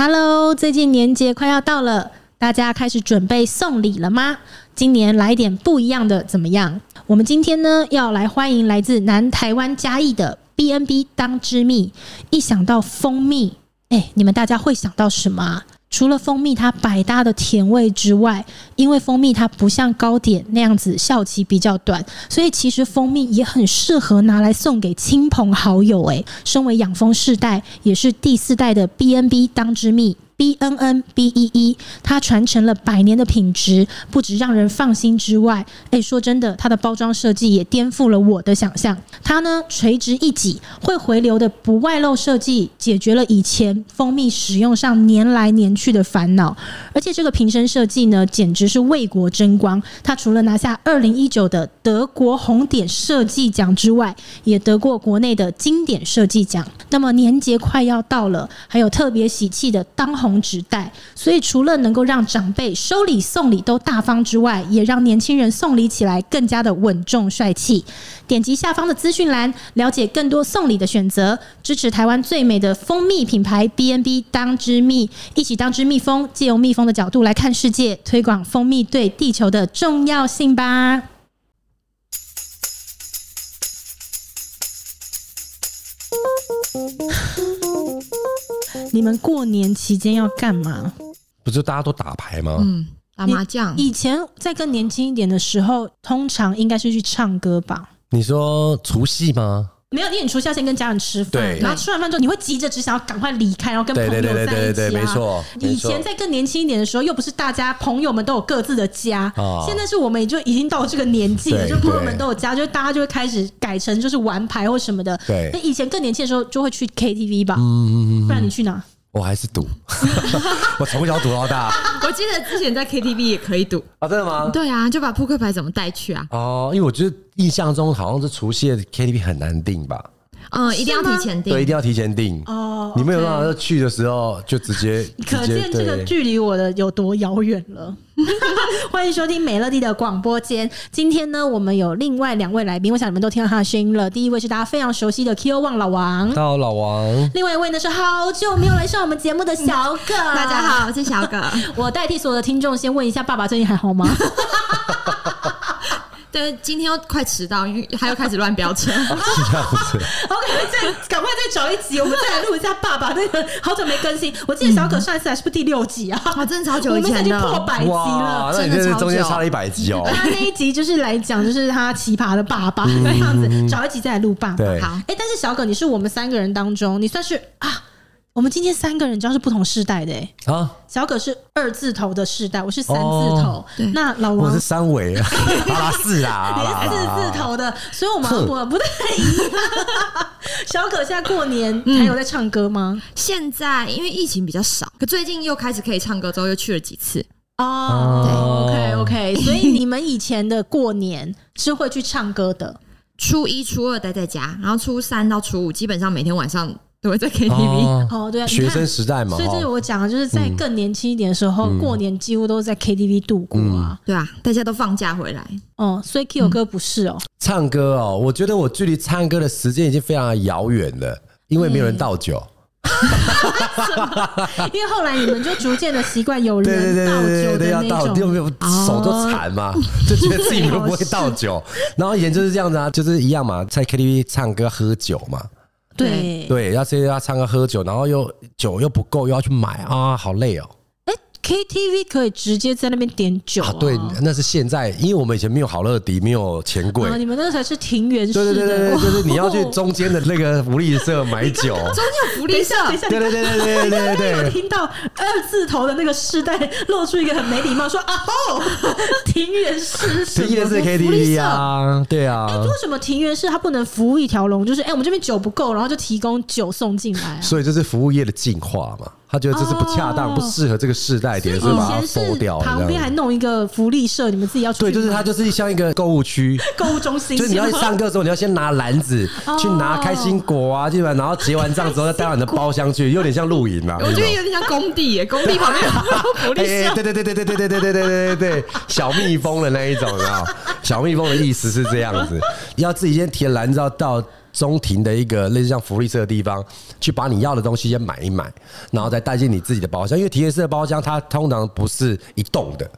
Hello，最近年节快要到了，大家开始准备送礼了吗？今年来点不一样的怎么样？我们今天呢要来欢迎来自南台湾嘉义的 B N B 当之蜜。一想到蜂蜜，哎，你们大家会想到什么？除了蜂蜜它百搭的甜味之外，因为蜂蜜它不像糕点那样子效期比较短，所以其实蜂蜜也很适合拿来送给亲朋好友。诶，身为养蜂世代，也是第四代的 B N B 当之蜜。B N N B E E，它传承了百年的品质，不止让人放心之外，哎，说真的，它的包装设计也颠覆了我的想象。它呢，垂直一挤，会回流的不外露设计，解决了以前蜂蜜使用上粘来粘去的烦恼。而且这个瓶身设计呢，简直是为国争光。它除了拿下二零一九的德国红点设计奖之外，也得过国内的经典设计奖。那么年节快要到了，还有特别喜气的当红。红纸袋，所以除了能够让长辈收礼送礼都大方之外，也让年轻人送礼起来更加的稳重帅气。点击下方的资讯栏，了解更多送礼的选择，支持台湾最美的蜂蜜品牌 B N B 当之蜜，一起当之蜜蜂，借由蜜蜂的角度来看世界，推广蜂蜜对地球的重要性吧。你们过年期间要干嘛？不就大家都打牌吗？嗯，打麻将。以前在更年轻一点的时候，通常应该是去唱歌吧？你说除夕吗？没有，因为你除夕要先跟家人吃饭，对，然后吃完饭之后，你会急着只想要赶快离开，然后跟朋友在一起啊。对对对对对，没错。以前在更年轻一点的时候，又不是大家朋友们都有各自的家，哦、现在是我们也就已经到了这个年纪了，就朋友们都有家，就大家就会开始改成就是玩牌或什么的。对，那以前更年轻的时候就会去 KTV 吧？嗯嗯嗯，不然你去哪？我还是赌，我从小赌到大。我记得之前在 KTV 也可以赌啊，真的吗？对啊，就把扑克牌怎么带去啊？哦，因为我觉得印象中好像是除夕的 KTV 很难定吧。嗯，一定要提前订，对，一定要提前订哦。你没有办法去的时候就 直接，可见这个距离我的有多遥远了。欢迎收听美乐蒂的广播间。今天呢，我们有另外两位来宾，我想你们都听到他的声音了。第一位是大家非常熟悉的 Q One 老王，大家好，老王。另外一位呢是好久没有来上我们节目的小葛，大家好，我是小葛。我代替所有的听众先问一下，爸爸最近还好吗？对，今天要快迟到，因为他又开始乱飙车。是这样子。OK，再赶快再找一集，我们再来录一下爸爸那个好久没更新。我记得小葛上一次还是不是第六集啊？哇，真的超久以前的，我们已经破百集了，真的中间差了一百集哦。他那一集就是来讲，就是他奇葩的爸爸那样子，找一集再来录爸爸。好，哎，但是小葛，你是我们三个人当中，你算是啊。我们今天三个人，主要是不同世代的哎。啊，小葛是二字头的世代，我是三字头。那老王我是三尾啊，是啊，你是四字头的，所以我们我不太一样。小葛现在过年还有在唱歌吗？现在因为疫情比较少，可最近又开始可以唱歌，之后又去了几次。哦，对，OK OK，所以你们以前的过年是会去唱歌的。初一、初二待在家，然后初三到初五基本上每天晚上。都会在 KTV 哦，对啊，学生时代嘛，所以这是我讲的，就是在更年轻一点的时候，过年几乎都是在 KTV 度过啊，对啊，大家都放假回来。哦，所以 Kio 哥不是哦，唱歌哦，我觉得我距离唱歌的时间已经非常的遥远了，因为没有人倒酒，因为后来你们就逐渐的习惯有人倒酒的那种，又没有手都残嘛，就觉得自己都不会倒酒，然后以前就是这样子啊，就是一样嘛，在 KTV 唱歌喝酒嘛。对对，要这要唱歌喝酒，然后又酒又不够，又要去买啊，好累哦。哎，KTV 可以直接在那边点酒啊？对，那是现在，因为我们以前没有好乐迪，没有钱柜，你们那才是庭园式的。对对对对，就是你要去中间的那个福利社买酒。中间有福利社？对对对对对对对。有听到二字头的那个世代露出一个很没礼貌，说啊哦，庭园式，庭园式 KTV 啊，对啊。哎，为什么庭园式它不能服务一条龙？就是哎，我们这边酒不够，然后就提供酒送进来。所以这是服务业的进化嘛？他觉得这是不恰当、不适合这个世代点，所以把它收掉。旁边还弄一个福利社，你们自己要去。对，就是它就是像一个购物区、购物中心。就是你要去上课的时候，你要先拿篮子去拿开心果啊，基本上然后结完账之后再带到你的包厢去，有点像露营嘛。我觉得有点像工地耶，工地旁边有福利社。对对对对对对对对对对对对，小蜜蜂的那一种啊，小蜜蜂的意思是这样子，要自己先提篮子到。中庭的一个类似像福利社的地方，去把你要的东西先买一买，然后再带进你自己的包厢。因为体验式的包厢它通常不是一栋的，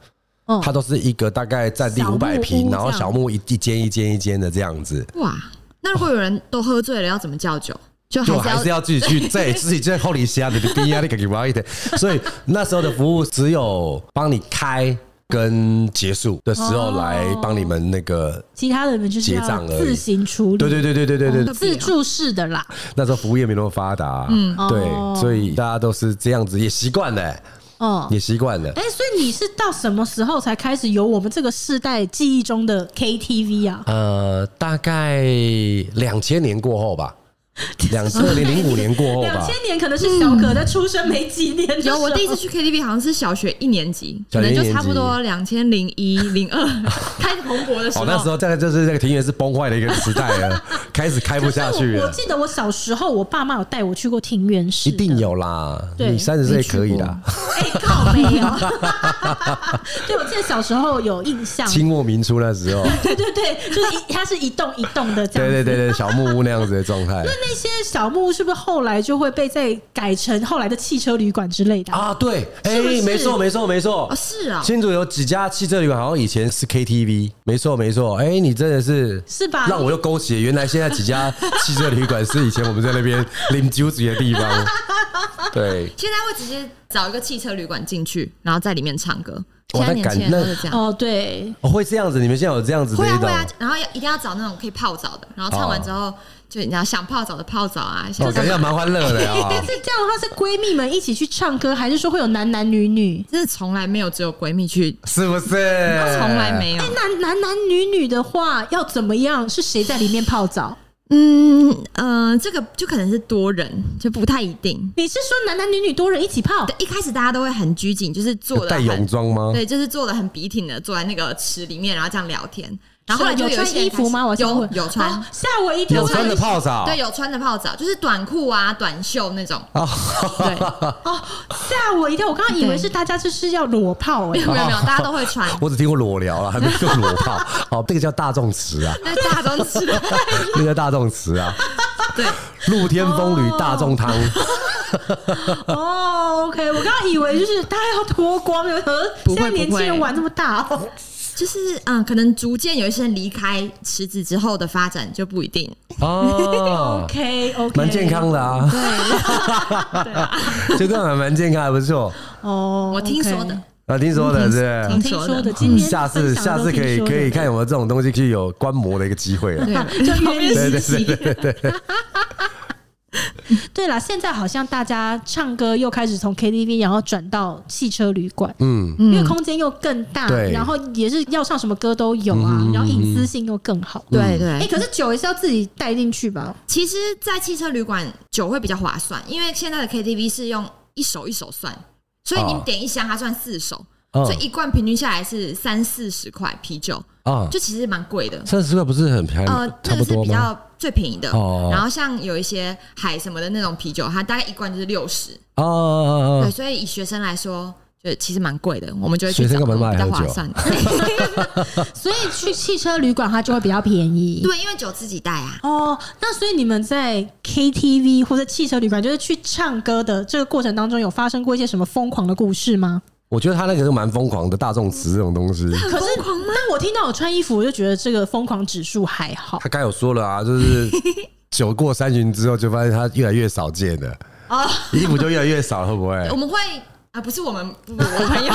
它都是一个大概占地五百平，然后小木一一间一间一间的这样子。哇，那如果有人都喝醉了，要怎么叫酒？就还是要，还是要自己去，在自己在后里下的逼啊，你可以玩一点。所以那时候的服务只有帮你开。跟结束的时候来帮你们那个，其他的人就是结账自行处理。对对对对对对对，自助式的啦。那时候服务业没那么发达，嗯，对，所以大家都是这样子，也习惯了，哦，也习惯了。哎，所以你是到什么时候才开始有我们这个世代记忆中的 KTV 啊？呃，大概两千年过后吧。两千零零五年过后吧，两千年可能是小可在出生没几年。有我第一次去 KTV 好像是小学一年级，可能就差不多两千零一零二 开始蓬勃的时候。那时候大概就是那个庭园是崩坏的一个时代了，开始开不下去了。我记得我小时候，我爸妈有带我去过庭园式，一定有啦。你三十岁可以啦。哎，靠，没有。对，我记得小时候有印象，清末民初那时候。对对对，就是一，它是一栋一栋的这样。对对对对，小木屋那样子的状态。那些小木屋是不是后来就会被再改成后来的汽车旅馆之类的啊？对，哎，没错，没错，没错，哦，是啊。新竹有几家汽车旅馆，好像以前是 KTV，没错，没错。哎，你真的是是吧？让我又勾起了原来现在几家汽车旅馆是以前我们在那边领酒子的地方。对，现在会直接找一个汽车旅馆进去，然后在里面唱歌。现在年轻人都是这样哦，对，会这样子。你们现在有这样子的？会啊，会啊。然后要一定要找那种可以泡澡的，然后唱完之后。就你要想泡澡的泡澡啊，哦，感觉蛮欢乐的啊。但 是这样的话，是闺蜜们一起去唱歌，还是说会有男男女女？真的从来没有只有闺蜜去，是不是？从来没有。哎，男男男女女的话要怎么样？是谁在里面泡澡？嗯呃，这个就可能是多人，就不太一定。你是说男男女女多人一起泡？对，一开始大家都会很拘谨，就是坐的带泳装吗？对，就是坐的很笔挺的，坐在那个池里面，然后这样聊天。然后后来就有穿衣服吗？我有有穿，吓我一跳。有穿的泡澡，对，有穿的泡澡，就是短裤啊、短袖那种。对 哦，吓我一跳！我刚刚以为是大家就是要裸泡，没有没有，大家都会穿。我只听过裸聊了，还没有裸泡。哦，这个叫大众词啊，那大众词，那个大众词啊，对，露天风吕大众汤。哦，OK，我刚刚以为就是大家要脱光，有什么现在年轻人玩这么大。就是嗯，可能逐渐有一些人离开池子之后的发展就不一定 哦。OK OK，蛮健康的啊。对，这个还蛮健康，还不错。哦，我听说的啊，听说的是听说的。今天下次下次可以可以看有没有这种东西，可以有观摩的一个机会了。对，就约你实习。对对对对。对 了，现在好像大家唱歌又开始从 KTV，然后转到汽车旅馆，嗯，因为空间又更大，然后也是要唱什么歌都有啊，然后隐私性又更好，对对。哎，可是酒也是要自己带进去吧？其实，在汽车旅馆酒会比较划算，因为现在的 KTV 是用一手一手算，所以你点一箱，它算四手，所以一罐平均下来是三四十块啤酒。啊，就其实蛮贵的，三十块不是很便宜，呃，这个是比较最便宜的。哦，然后像有一些海什么的那种啤酒，它大概一罐就是六十。哦哦哦，对，所以以学生来说，就其实蛮贵的。我们就会去找比较划算的。所以去汽车旅馆它就会比较便宜。对，因为酒自己带啊。哦，那所以你们在 KTV 或者汽车旅馆，就是去唱歌的这个过程当中，有发生过一些什么疯狂的故事吗？我觉得他那个是蛮疯狂的，大众池这种东西。可是，但我听到我穿衣服，我就觉得这个疯狂指数还好。他刚有说了啊，就是酒过三巡之后，就发现他越来越少见了。啊，衣服就越来越少，会不会？我们会啊，不是我们，不不我朋友，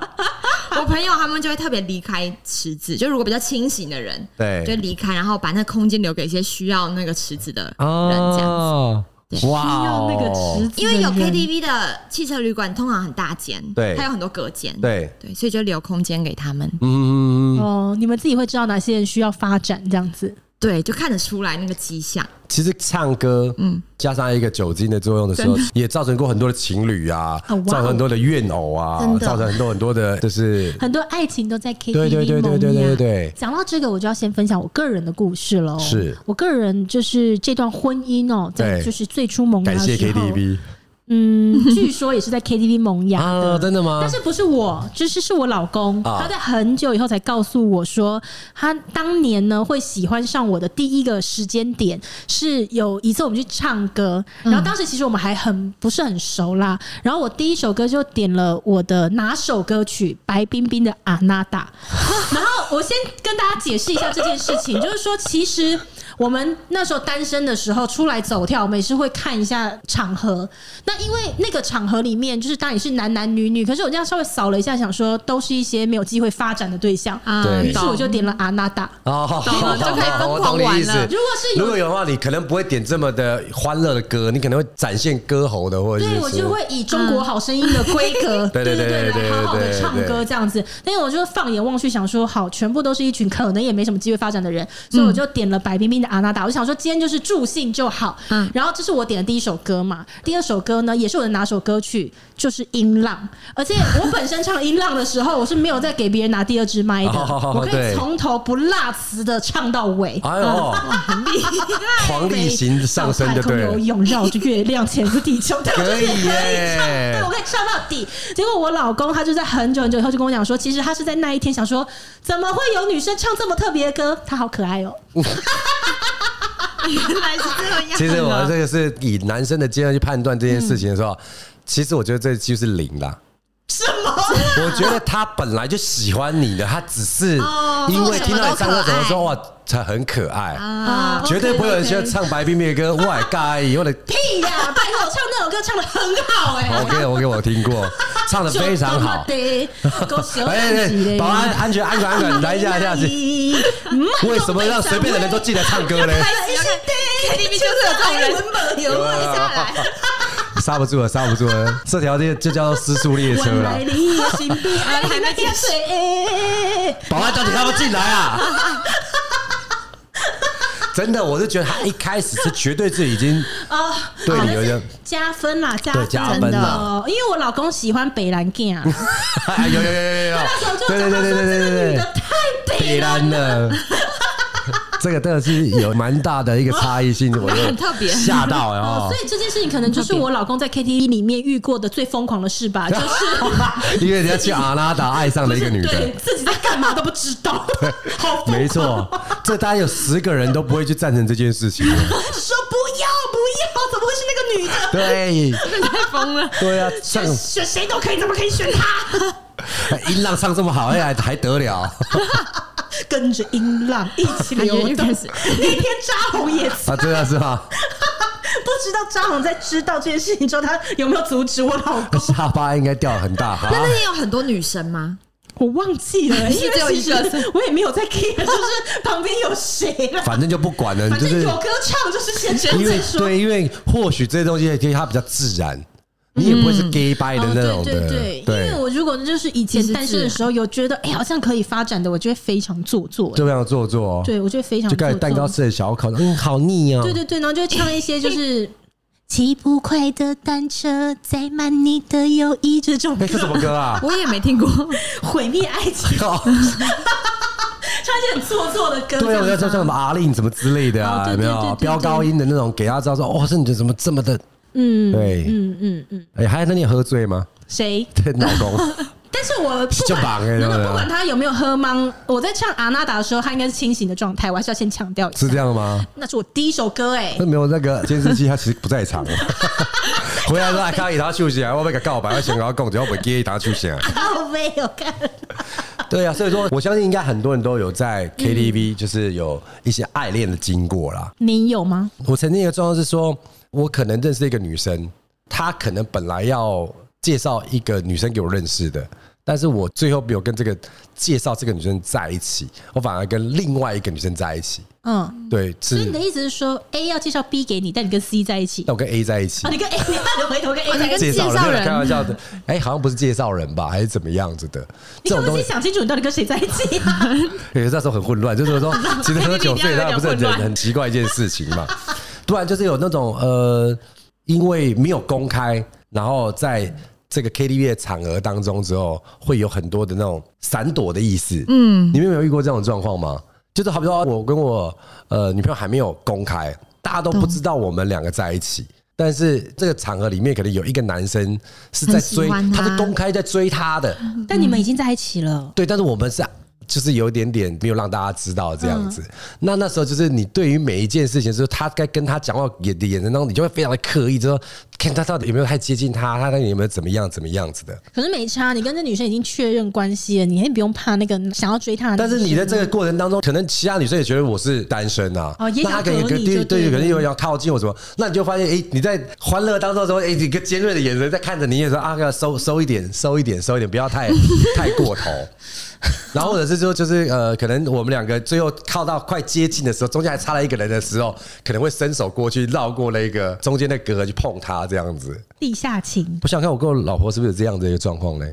我朋友他们就会特别离开池子。就如果比较清醒的人，对，就离开，然后把那空间留给一些需要那个池子的人，这样子。哇，那个池子，因为有 KTV 的汽车旅馆通常很大间，对，它有很多隔间，对。对，所以就留空间给他们。嗯。哦，你们自己会知道哪些人需要发展这样子。对，就看得出来那个迹象。其实唱歌，嗯，加上一个酒精的作用的时候，也造成过很多的情侣啊，造成很多的怨偶啊，造成很多很多的，就是很多爱情都在 KTV 对对对对对对对。讲到这个，我就要先分享我个人的故事喽。是我个人就是这段婚姻哦，在就是最初萌芽的时候，感谢 KTV。嗯，据说也是在 KTV 萌芽的，啊，真的吗？但是不是我，就是是我老公，啊、他在很久以后才告诉我说，他当年呢会喜欢上我的第一个时间点是有一次我们去唱歌，然后当时其实我们还很不是很熟啦，然后我第一首歌就点了我的哪首歌曲白冰冰的《阿娜达》，然后我先跟大家解释一下这件事情，就是说其实。我们那时候单身的时候出来走跳，我们也是会看一下场合。那因为那个场合里面，就是当然也是男男女女，可是我这样稍微扫了一下，想说都是一些没有机会发展的对象。啊，于是我就点了阿娜达。哦，好，好，就可以疯狂玩了。如果是如果有的话，你可能不会点这么的欢乐的歌，你可能会展现歌喉的，或者对我就会以中国好声音的规格，对对对对对，来好好的唱歌这样子。但是我就放眼望去，想说好，全部都是一群可能也没什么机会发展的人，所以我就点了白冰冰的。阿娜达，我想说今天就是助兴就好。嗯，然后这是我点的第一首歌嘛，第二首歌呢也是我的拿手歌曲，就是《音浪》。而且我本身唱《音浪》的时候，我是没有再给别人拿第二支麦的，我可以从头不落词的唱到尾。哎呦，很厉害！黄立行上身就对了。游泳绕着月亮潜入地球，可以耶！对，我可以唱到底。结果我老公他就在很久很久以后就跟我讲说，其实他是在那一天想说，怎么会有女生唱这么特别的歌？他好可爱哦。原来是这样。其实我这个是以男生的经验去判断这件事情的时候，其实我觉得这就是零啦。什么？我觉得他本来就喜欢你的，他只是因为听到你唱歌怎么说哇，才很可爱啊！绝对不会有人喜欢唱白冰冰的歌，哇，尬意，我的屁呀！拜托，我唱那首歌唱的很好哎。OK，我给我听过，唱的非常好。哎哎，保安，安全，安全，安全，来一下，一下子。为什么让随便的人都进来唱歌呢？KTV 就是有这种人，有下来。刹不住了，刹不住了，这条就就叫失速列车了。还没进水，保安到底要不要进来啊？真的，我是觉得他一开始是绝对是已经啊，对你有点加分啦，加加分啦。因为我老公喜欢北蓝 gay 啊，有有有有有，那时候就对对对对对对，女的太北北蓝了。这个真的是有蛮大的一个差异性，我很 特别吓到哦。所以这件事情可能就是我老公在 KTV 里面遇过的最疯狂的事吧，就是 因为人家去阿拉达爱上了一个女的，对，自己在干嘛都不知道。对，没错，这大概有十个人都不会去赞成这件事情。说不要不要，怎么会是那个女的？对，太疯了。对啊，选选谁都可以，怎么可以选她？音浪唱这么好，哎，还得了？跟着音浪一起流动。那天扎红也啊，对啊，是吧？不知道扎红在知道这件事情之后，他有没有阻止我老公？下巴应该掉很大。那那天有很多女生吗？我忘记了，因为只有一个，我也没有在 care，就是旁边有谁了。反正就不管了，就是有歌唱，就是先先再说对，因为或许这些东西其实它比较自然。你也不会是 gay bye 的那种的，对对对。因为我如果就是以前单身的时候，有觉得哎，好像可以发展的，我觉得非常做作，就非常做作。对，我觉得非常。就盖蛋糕吃的小口，嗯，好腻啊。对对对，然后就会唱一些就是 骑不快的单车，载满你的友谊这种。哎，这什么歌啊？我也没听过，毁灭爱情。唱一些很做作的歌，对啊，我要唱唱什么阿令什么之类的啊，有没有飙高音的那种，给他知道说，哇，这女的怎么这么的。嗯，对，嗯嗯嗯，哎，还有那你喝醉吗？谁？老公。但是我不管，那个不管他有没有喝茫，我在唱阿娜达的时候，他应该是清醒的状态。我还是要先强调一下，是这样吗？那是我第一首歌，哎，那没有那个监视器，他其实不在场。回来之后还可以他休息啊，我被他告白，我想跟他讲，只要不给他出现啊。我没有看。对啊，所以说我相信应该很多人都有在 KTV，就是有一些爱恋的经过啦。你有吗？我曾经一个状况是说。我可能认识一个女生，她可能本来要介绍一个女生给我认识的，但是我最后没有跟这个介绍这个女生在一起，我反而跟另外一个女生在一起。嗯，对。所以你的意思是说，A 要介绍 B 给你，但你跟 C 在一起？那我跟 A 在一起。你跟 A，你回头跟 A 介绍人，开玩笑的。哎，好像不是介绍人吧，还是怎么样子的？你怎么先想清楚，你到底跟谁在一起？有那时候很混乱，就是说，其实喝酒醉，那不是很很奇怪一件事情嘛。突然就是有那种呃，因为没有公开，然后在这个 KTV 的场合当中之后，会有很多的那种闪躲的意思。嗯，你们有没有遇过这种状况吗？就是好比说我跟我呃女朋友还没有公开，大家都不知道我们两个在一起，但是这个场合里面可能有一个男生是在追，他，他是公开在追她的，但你们已经在一起了。对，但是我们是。就是有一点点没有让大家知道这样子，那那时候就是你对于每一件事情，就是他该跟他讲话眼的眼神当中，你就会非常的刻意，就说看他到底有没有太接近他，他到底有没有怎么样怎么样子的。可是没差，你跟这女生已经确认关系了，你也不用怕那个想要追她的。但是你在这个过程当中，可能其他女生也觉得我是单身啊，哦，也想跟你对对，可能又要靠近我什么，那你就发现，哎，你在欢乐当中的时候，哎，一个尖锐的眼神在看着你，也说啊，要收收一点，收一点，收一点，不要太 太过头。然后或者是说，就是呃，可能我们两个最后靠到快接近的时候，中间还差了一个人的时候，可能会伸手过去绕过那个中间的隔去碰他，这样子。地下情。我想看我跟我老婆是不是有这样的一个状况呢？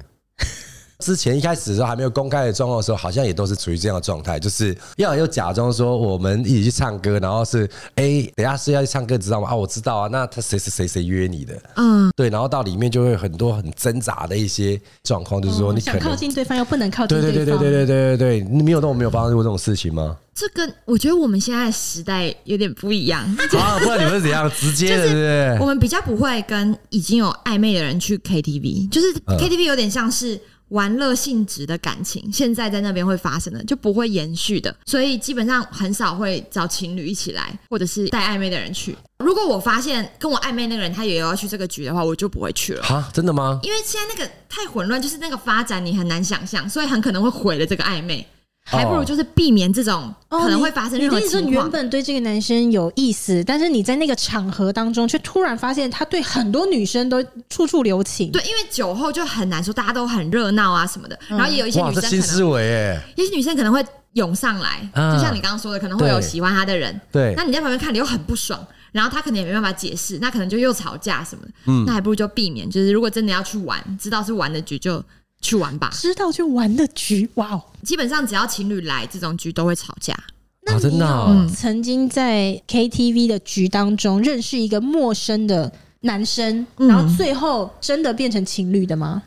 之前一开始的时候还没有公开的状况的时候，好像也都是处于这样的状态，就是要又假装说我们一起去唱歌，然后是哎、欸，等下是要去唱歌，知道吗？啊，我知道啊，那他谁谁谁谁约你的？嗯，对，然后到里面就会很多很挣扎的一些状况，就是说你想靠近对方又不能靠近对方，对对对对对对对对，你没有都没有发生过这种事情吗？这跟我觉得我们现在的时代有点不一样啊，不知道你们是怎样直接的，对不对我们比较不会跟已经有暧昧的人去 KTV，就是 KTV 有点像是。玩乐性质的感情，现在在那边会发生的就不会延续的，所以基本上很少会找情侣一起来，或者是带暧昧的人去。如果我发现跟我暧昧那个人他也要去这个局的话，我就不会去了。哈，真的吗？因为现在那个太混乱，就是那个发展你很难想象，所以很可能会毁了这个暧昧。还不如就是避免这种可能会发生任何情况。你，你，你原本对这个男生有意思，但是你在那个场合当中，却突然发现他对很多女生都处处留情。对，因为酒后就很难说，大家都很热闹啊什么的。然后也有一些女生可能，新思维哎，一些女生可能会涌上来，就像你刚刚说的，可能会有喜欢他的人。对，那你在旁边看，你又很不爽，然后他可能也没办法解释，那可能就又吵架什么的。嗯，那还不如就避免，就是如果真的要去玩，知道是玩的局就。去玩吧，知道就玩的局，哇哦！基本上只要情侣来这种局都会吵架。那你有曾经在 KTV 的局当中认识一个陌生的男生，然后最后真的变成情侣的吗？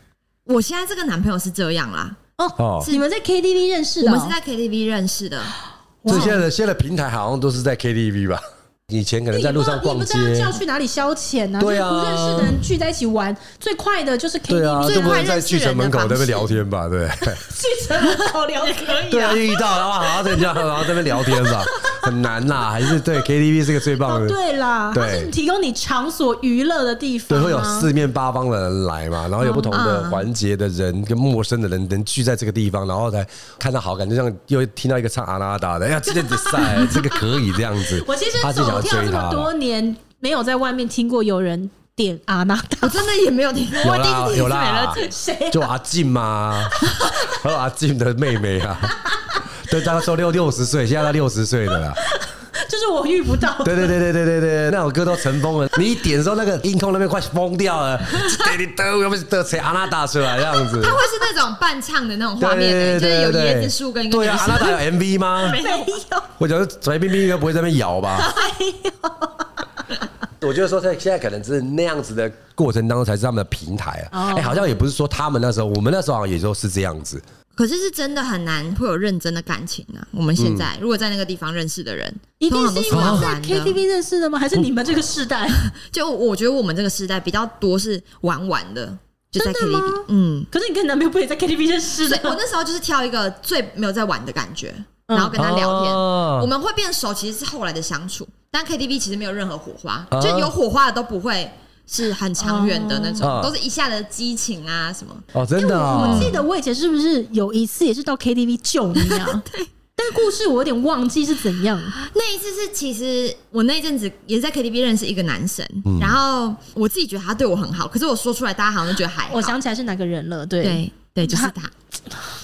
我现在这个男朋友是这样啦。哦，是你们在 KTV 认识的？我们是在 KTV 认识的。所以现在的现在平台好像都是在 KTV 吧？以前可能在路上逛街，你不知道要去哪里消遣呢？对啊，不认识的人聚在一起玩，最快的就是 KTV，最快在巨城门口那边聊天吧？对，巨城门口聊天可以。对啊，遇到然后好好在这然后这边聊天吧，很难啦，还是对 KTV 是个最棒的。对啦，对，提供你场所娱乐的地方，对，会有四面八方的人来嘛，然后有不同的环节的人跟陌生的人能聚在这个地方，然后才看到好感，就像又听到一个唱阿拉达的，哎呀，这个比赛 这个可以这样子。我其实走跳这么多年没有在外面听过有人点阿娜达，我真的也没有听过。有啦有啦，谁？就阿静嘛，还有阿静的妹妹啊。对，大概说六六十岁，现在他六十岁的啦。就是我遇不到。对对对对对对对，那首歌都成风了。你一点的时候，那个音控那边快疯掉了。得得，要不是得谁阿娜达出来这样子。他会是那种伴唱的那种画面，就是有椰子树跟一个。对啊，阿娜达有 MV 吗？没有。我觉得白冰冰应该不会在那边摇吧。没有。我觉得说，在现在可能是那样子的过程当中，才是他们的平台啊。哎，好像也不是说他们那时候，我们那时候好像也就是这样子。可是是真的很难会有认真的感情啊。我们现在如果在那个地方认识的人，一定是因为在 KTV 认识的吗？还是你们这个世代？就我觉得我们这个世代比较多是玩玩的，就在 KTV。嗯。可是你跟男朋友不也在 KTV 认识的？我那时候就是挑一个最没有在玩的感觉，然后跟他聊天。我们会变熟，其实是后来的相处。但 KTV 其实没有任何火花，就有火花的都不会是很长远的那种，都是一下的激情啊什么。哦，真的。我记得我以前是不是有一次也是到 KTV 救你啊？对。但故事我有点忘记是怎样。那一次是其实我那一阵子也是在 KTV 认识一个男生，然后我自己觉得他对我很好，可是我说出来大家好像都觉得还好。我想起来是哪个人了？对对对，就是他。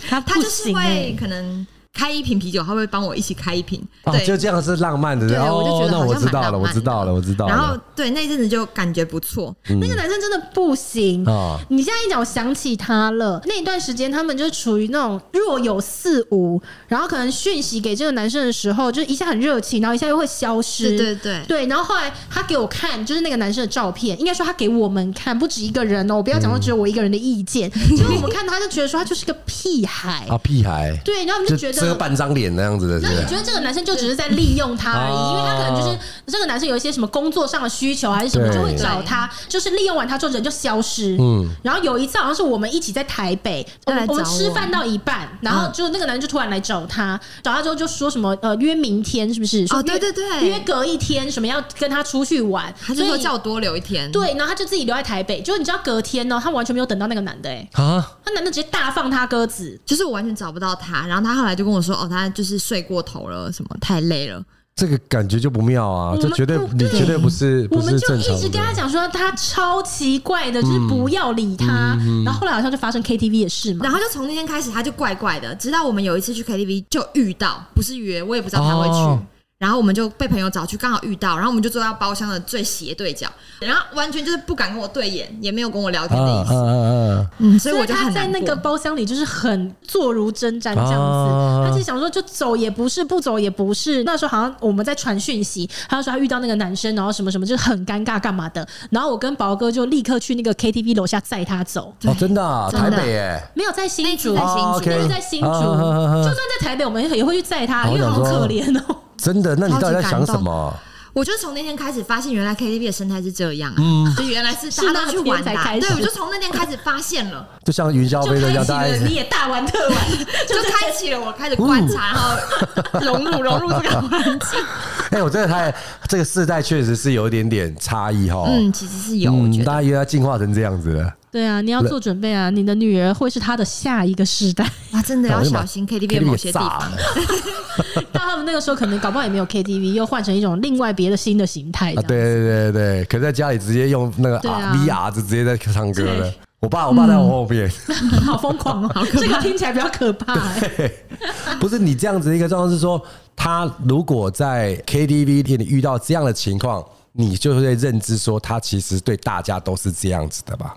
他他就是会可能。开一瓶啤酒，他会帮我一起开一瓶，对，就这样是浪漫的，对，我就觉得我知道了，我知道了，我知道了。然后对那一阵子就感觉不错，那个男生真的不行啊！你现在一讲，我想起他了。那一段时间，他们就处于那种若有似无，然后可能讯息给这个男生的时候，就一下很热情，然后一下又会消失，对对对。然后后来他给我看，就是那个男生的照片，应该说他给我们看，不止一个人哦，我不要讲说只有我一个人的意见，就是我们看他就觉得说他就是个屁孩啊，屁孩。对，然后我们就觉得。遮半张脸那样子的。那你觉得这个男生就只是在利用他而已？因为他可能就是这个男生有一些什么工作上的需求还是什么，就会找他，就是利用完他之后人就消失。嗯。然后有一次好像是我们一起在台北，我们吃饭到一半，然后就那个男生就突然来找他，找他之后就说什么呃约明天是不是？哦对对对，约隔一天什么要跟他出去玩，他就说叫我多留一天。对，然后他就自己留在台北，就你知道隔天呢，他完全没有等到那个男的哎啊，他男的直接大放他鸽子，就是我完全找不到他，然后他后来就跟我说哦，他就是睡过头了，什么太累了。这个感觉就不妙啊！这绝对你绝对不是，我们就一直跟他讲说他超奇怪的，就是不要理他。然后后来好像就发生 KTV 的事嘛，然后就从那天开始他就怪怪的，直到我们有一次去 KTV 就遇到，不是约，我也不知道他会去。然后我们就被朋友找去，刚好遇到，然后我们就坐到包厢的最斜对角，然后完全就是不敢跟我对眼，也没有跟我聊天的意思。嗯嗯，所以我就他在那个包厢里就是很坐如针毡这样子。他就想说，就走也不是，不走也不是。那时候好像我们在传讯息，他就说他遇到那个男生，然后什么什么，就是很尴尬干嘛的。然后我跟宝哥就立刻去那个 KTV 楼下载他走。哦，真的，台北耶，没有在新竹，在新竹，那是在新竹。就算在台北，我们也会去载他，因为好可怜哦。真的？那你到底在想什么？我就从那天开始发现，原来 KTV 的生态是这样啊！嗯，就原来是大家都去玩才开始。对，我就从那天开始发现了，就像云霄飞车一样，大家你也大玩特玩，就开启了我开始观察，然后融入融入这个环境。哎，我真的太这个世代确实是有一点点差异哈。嗯，其实是有，大家以为要进化成这样子了。对啊，你要做准备啊！你的女儿会是他的下一个世代 啊！真的要小心 KTV 某些地方。到 他们那个时候，可能搞不好也没有 KTV，又换成一种另外别的新的形态。啊，对对对对，可能在家里直接用那个 VR 就直接在唱歌了。我爸，我爸在我后面，好疯狂哦！这个听起来比较可怕。不是你这样子一个状况，是说他如果在 KTV 店里遇到这样的情况，你就会认知说他其实对大家都是这样子的吧？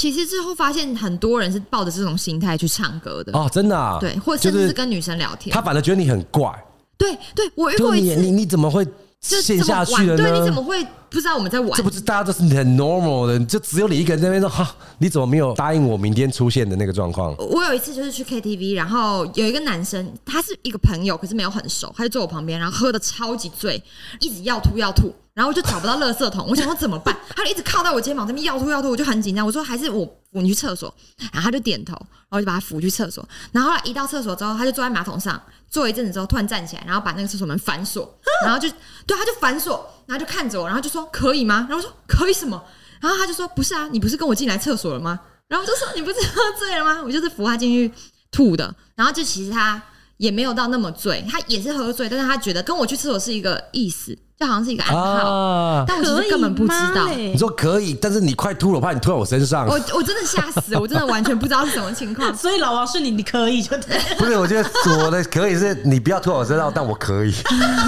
其实之后发现很多人是抱着这种心态去唱歌的哦，真的啊，对，或者甚至是跟女生聊天，他反而觉得你很怪，对对，我遇过一次，你你怎么会陷下去了呢？对，你怎么会不知道我们在玩？这不是大家都是很 normal 的，就只有你一个人在那边说哈，你怎么没有答应我明天出现的那个状况？我有一次就是去 KTV，然后有一个男生，他是一个朋友，可是没有很熟，他就坐我旁边，然后喝的超级醉，一直要吐要吐。然后我就找不到垃圾桶，我想说怎么办？他就一直靠在我肩膀这边要吐要吐，我就很紧张。我说还是我扶你去厕所，然后他就点头，然后我就把他扶去厕所。然后后一到厕所之后，他就坐在马桶上坐一阵子之后，突然站起来，然后把那个厕所门反锁，然后就对，他就反锁，然后就看着我，然后就说可以吗？然后我说可以什么？然后他就说不是啊，你不是跟我进来厕所了吗？然后就说你不是喝醉了吗？我就是扶他进去吐的。然后就其实他也没有到那么醉，他也是喝醉，但是他觉得跟我去厕所是一个意思。就好像是一个暗号，啊、但我其实根本不知道。你说可以，但是你快吐了，我怕你吐在我身上。我我真的吓死了，我真的完全不知道是什么情况。所以老王是你，你可以就对。不是，我觉得我的可以是你不要吐在我身上，但我可以。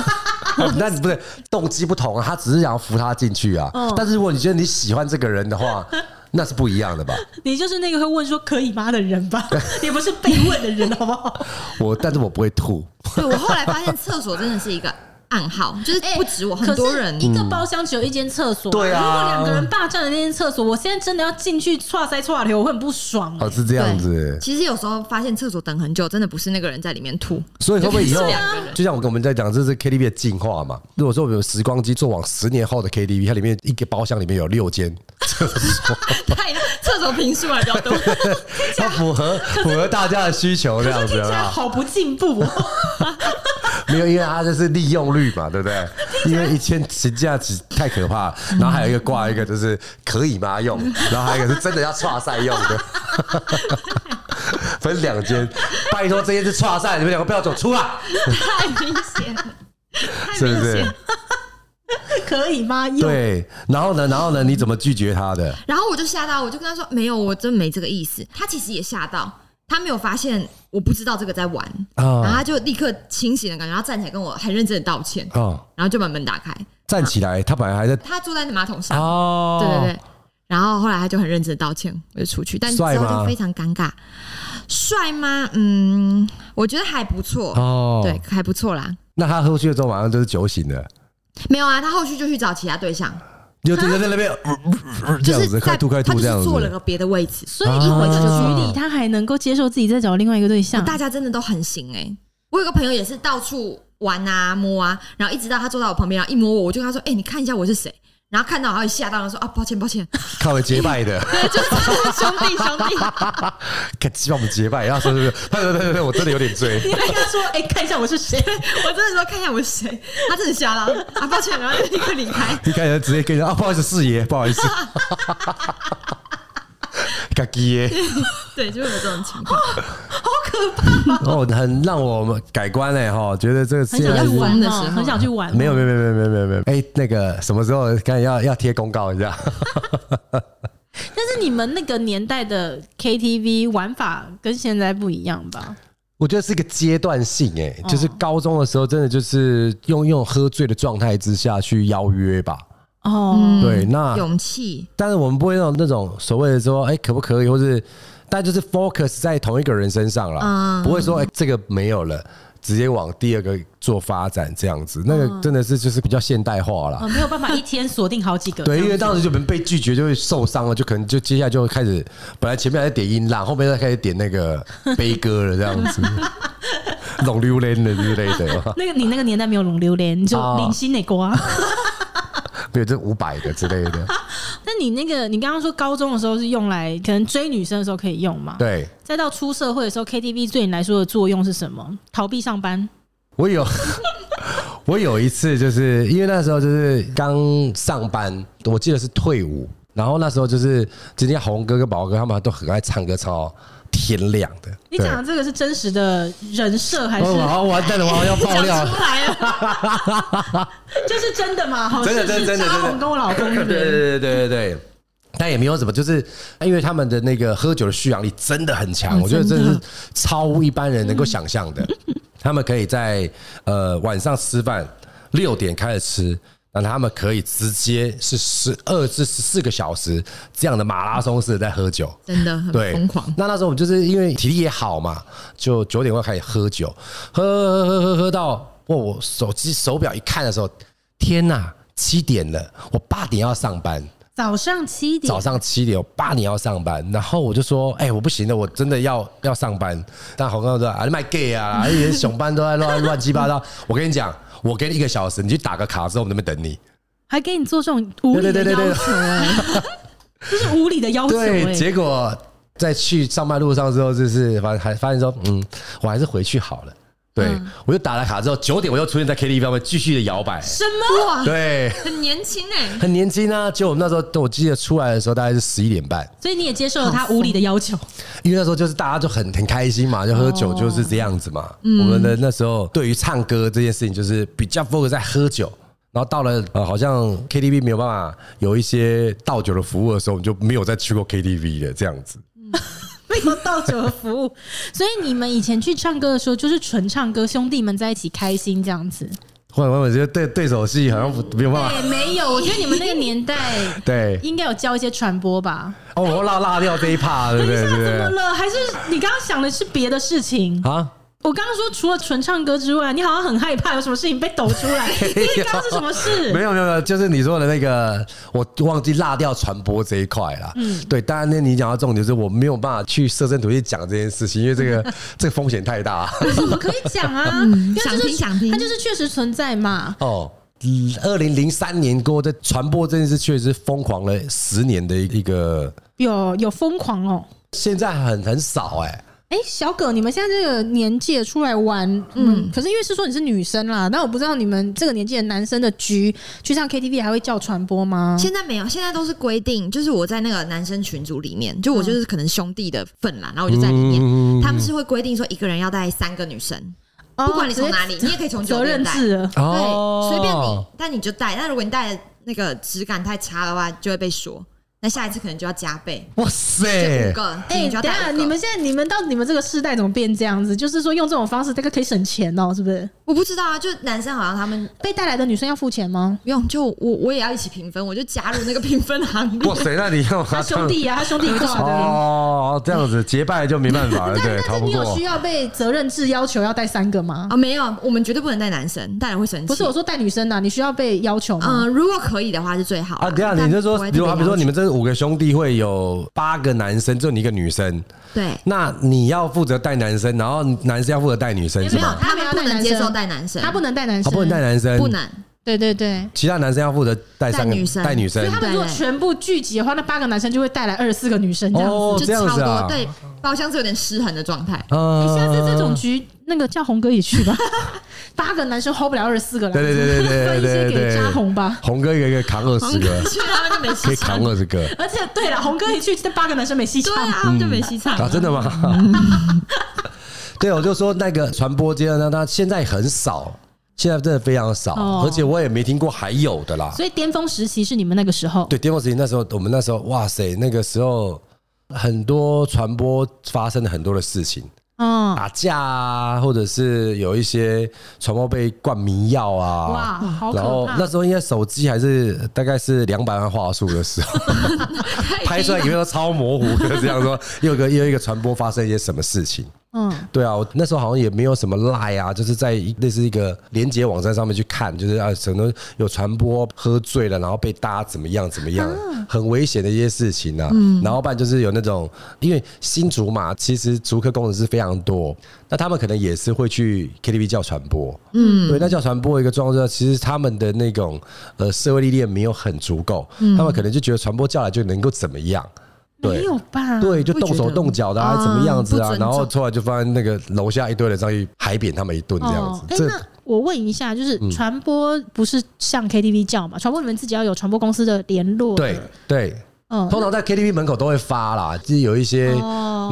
那你不是动机不同啊？他只是想要扶他进去啊。哦、但是如果你觉得你喜欢这个人的话，那是不一样的吧？你就是那个会问说可以吗的人吧？也不是被问的人，好不好？我，但是我不会吐。对，我后来发现厕所真的是一个。暗号就是不止我，很多人一个包厢只有一间厕所。对啊，如果两个人霸占了那间厕所，我现在真的要进去剉塞剉流，我会很不爽。哦，是这样子。其实有时候发现厕所等很久，真的不是那个人在里面吐。所以会不会以后就像我跟我们在讲，这是 KTV 的进化嘛？如果说我们有时光机，坐往十年后的 KTV，它里面一个包厢里面有六间厕所，太厕所平数还比较多，它符合符合大家的需求这样子啊，好不进步。没有，因为它就是利用率嘛，对不对？因为一千实价值太可怕，然后还有一个挂一个就是可以吗用，然后还有一个是真的要剉赛用的，分两间，拜托这间是剉赛，你们两个不要走出来，太明显了，是不是？可以吗？用对，然后呢？然后呢？你怎么拒绝他的？然后我就吓到，我就跟他说没有，我真没这个意思。他其实也吓到。他没有发现我不知道这个在玩，然后他就立刻清醒的感觉，他站起来跟我很认真的道歉，然后就把门打开，站起来，他本来还在，他坐在马桶上，对对对，然后后来他就很认真的道歉，我就出去，但之后就非常尴尬，帅吗？嗯，我觉得还不错，哦，对，还不错啦。那他后续的之后晚上都是酒醒的？没有啊，他后续就去找其他对象。就站在那边，这样子快吐开吐这样子，坐了个别的位置，所以一回到局里，他还能够接受自己再找另外一个对象。大家真的都很行哎，我有个朋友也是到处玩啊摸啊，然后一直到他坐在我旁边，然后一摸我，我就跟他说：“哎、欸，你看一下我是谁。”然后看到我，还会吓到，说：“啊，抱歉，抱歉。”看我结拜的，对，就是兄弟兄弟，看希望我们结拜，然后说：“对对对对，我真的有点醉。”你还跟他说：“哎、欸，看一下我是谁？”我真的说：“看一下我是谁？”他真的吓到，啊，抱歉，然后就立刻离开。离开始直接跟人啊，不好意思，四爷，不好意思。嘎叽耶，对，就会有这种情况，好可怕哦，很让我们改观嘞哈，觉得这个很想去玩的时候，很想去玩。没有没有没有没有没有没有，哎，那个什么时候看要要贴公告一下？但是你们那个年代的 KTV 玩法跟现在不一样吧？我觉得是一个阶段性，哎，就是高中的时候，真的就是用用喝醉的状态之下去邀约吧。哦，对，那勇气，但是我们不会那种那种所谓的说，哎，可不可以，或是，但就是 focus 在同一个人身上了，不会说，哎，这个没有了，直接往第二个做发展这样子，那个真的是就是比较现代化了，没有办法一天锁定好几个，对，因为当时就可能被拒绝就会受伤了，就可能就接下来就会开始，本来前面还在点音浪，后面再开始点那个 悲歌了这样子，龙溜莲的之类的。那个你那个年代没有龙溜莲，你就零星的瓜。没有这五百个之类的。那你那个，你刚刚说高中的时候是用来可能追女生的时候可以用嘛？对。再到出社会的时候，KTV 对你来说的作用是什么？逃避上班？我有，我有一次就是因为那时候就是刚上班，我记得是退伍，然后那时候就是今天红哥跟宝哥他们都很爱唱歌，超天亮的。你讲的这个是真实的人设还是？好完蛋 了，我要爆料出来了，就是真的吗？真的，真的，真的，真的。跟我老公对对对对对对，但也没有什么，就是因为他们的那个喝酒的续航力真的很强，我觉得真的是超乎一般人能够想象的。他们可以在呃晚上吃饭六点开始吃。那他们可以直接是十二至十四个小时这样的马拉松式的在喝酒，真的很疯狂。那那时候我们就是因为体力也好嘛，就九点会开始喝酒，喝喝喝喝喝到哇！我手机手表一看的时候，天哪，七点了，我八点要上班。早上七点，早上七点，我八点要上班。然后我就说，哎，我不行了，我真的要要上班。但好哥说啊，你卖 gay 啊，而且上班都在乱乱七八糟。我跟你讲。我给你一个小时，你去打个卡之后，我们那边等你，还给你做这种无理的要求，欸，这是无理的要求。对，结果在去上班路上之后，就是反正还发现说，嗯，我还是回去好了。对，我就打了卡之后，九点我又出现在 KTV 上面继续的摇摆。什么？哇，对，很年轻哎，很年轻啊！就我们那时候，我记得出来的时候大概是十一点半。所以你也接受了他无理的要求，因为那时候就是大家就很很开心嘛，就喝酒就是这样子嘛。我们的那时候对于唱歌这件事情，就是比较 focus 在喝酒。然后到了呃，好像 KTV 没有办法有一些倒酒的服务的时候，我们就没有再去过 KTV 了，这样子。没有倒酒的服务，所以你们以前去唱歌的时候，就是纯唱歌，兄弟们在一起开心这样子。会我觉得对对手戏好像没有办法。没有，我觉得你们那个年代 对应该有教一些传播吧。哦，我落落掉这一趴，对不对？怎么了？还是你刚刚想的是别的事情啊？我刚刚说，除了纯唱歌之外，你好像很害怕有什么事情被抖出来。你刚刚是什么事？没有没有没有，就是你说的那个，我忘记落掉传播这一块了。嗯，对，当然呢，你讲到重点就是我没有办法去设身处地讲这件事情，因为这个 这个风险太大。为什么可以讲啊？想听想听，它就是确实存在嘛。哦，二零零三年过后，在传播这件事确实疯狂了十年的一个，有有疯狂哦，现在很很少哎。哎，小葛，你们现在这个年纪出来玩，嗯，可是因为是说你是女生啦，那我不知道你们这个年纪的男生的局去上 KTV 还会叫传播吗？现在没有，现在都是规定，就是我在那个男生群组里面，就我就是可能兄弟的份啦，然后我就在里面，他们是会规定说一个人要带三个女生，不管你从哪里，你也可以从酒店带，对，随便你，但你就带，但如果你带的那个质感太差的话，就会被说。那下一次可能就要加倍。哇塞！五个，哎，等下你们现在你们到你们这个世代怎么变这样子？就是说用这种方式，这个可以省钱哦，是不是？我不知道啊，就男生好像他们被带来的女生要付钱吗？不用，就我我也要一起平分，我就加入那个平分行列。哇塞，那你要他兄弟啊，他兄弟一块的 哦，这样子结拜就没办法了，对，但是你有需要被责任制要求要带三个吗？啊，没有，我们绝对不能带男生，带人会生气。不是我说带女生呐，你需要被要求吗？嗯，如果可以的话是最好。啊，这样你就说，比如比如说你们这五个兄弟会有八个男生，就你一个女生。对，那你要负责带男生，然后男生要负责带女生，是吗？他们不能接受带男生，他不能带男生，他不能带男生，不能。对对对，其他男生要负责带三个女生，带女生。他们如果全部聚集的话，那八个男生就会带来二十四个女生，这样子、哦、这样子啊、就超多。对，包厢是有点失衡的状态。嗯，下次这种局，那个叫红哥也去吧。八个男生 hold 不了二十四个人，对对对对对，分一些给嘉红吧。红哥一个一个扛二十个，去他们就没戏唱，可以扛二十个。而且对了，红哥一去，这八个男生没戏唱，他们就没戏唱？真的吗？对，我就说那个传播间呢，他现在很少。现在真的非常少，而且我也没听过还有的啦。所以巅峰时期是你们那个时候？对，巅峰时期那时候，我们那时候，哇塞，那个时候很多传播发生了很多的事情，嗯，打架啊，或者是有一些传播被灌迷药啊，哇，好可怕。然后那时候应该手机还是大概是两百万画素的时候，拍出来影片都超模糊的，这样说，又一个又一个传播发生一些什么事情。嗯，对啊，我那时候好像也没有什么赖啊，就是在类似一个连接网站上面去看，就是啊，可能有传播喝醉了，然后被搭怎么样怎么样，很危险的一些事情啊。然后不然就是有那种，因为新竹嘛，其实竹科工程师非常多，那他们可能也是会去 KTV 叫传播。嗯，对，那叫传播一个状况，其实他们的那种呃社会历练没有很足够，他们可能就觉得传播叫来就能够怎么样。对没有吧？对，就动手动脚的，啊，怎么样子啊？然后出来就发现那个楼下一堆人上去海扁他们一顿这样子。哎，那我问一下，就是传播不是像 KTV 叫嘛？传播你们自己要有传播公司的联络。对对，嗯，通常在 KTV 门口都会发啦，就是有一些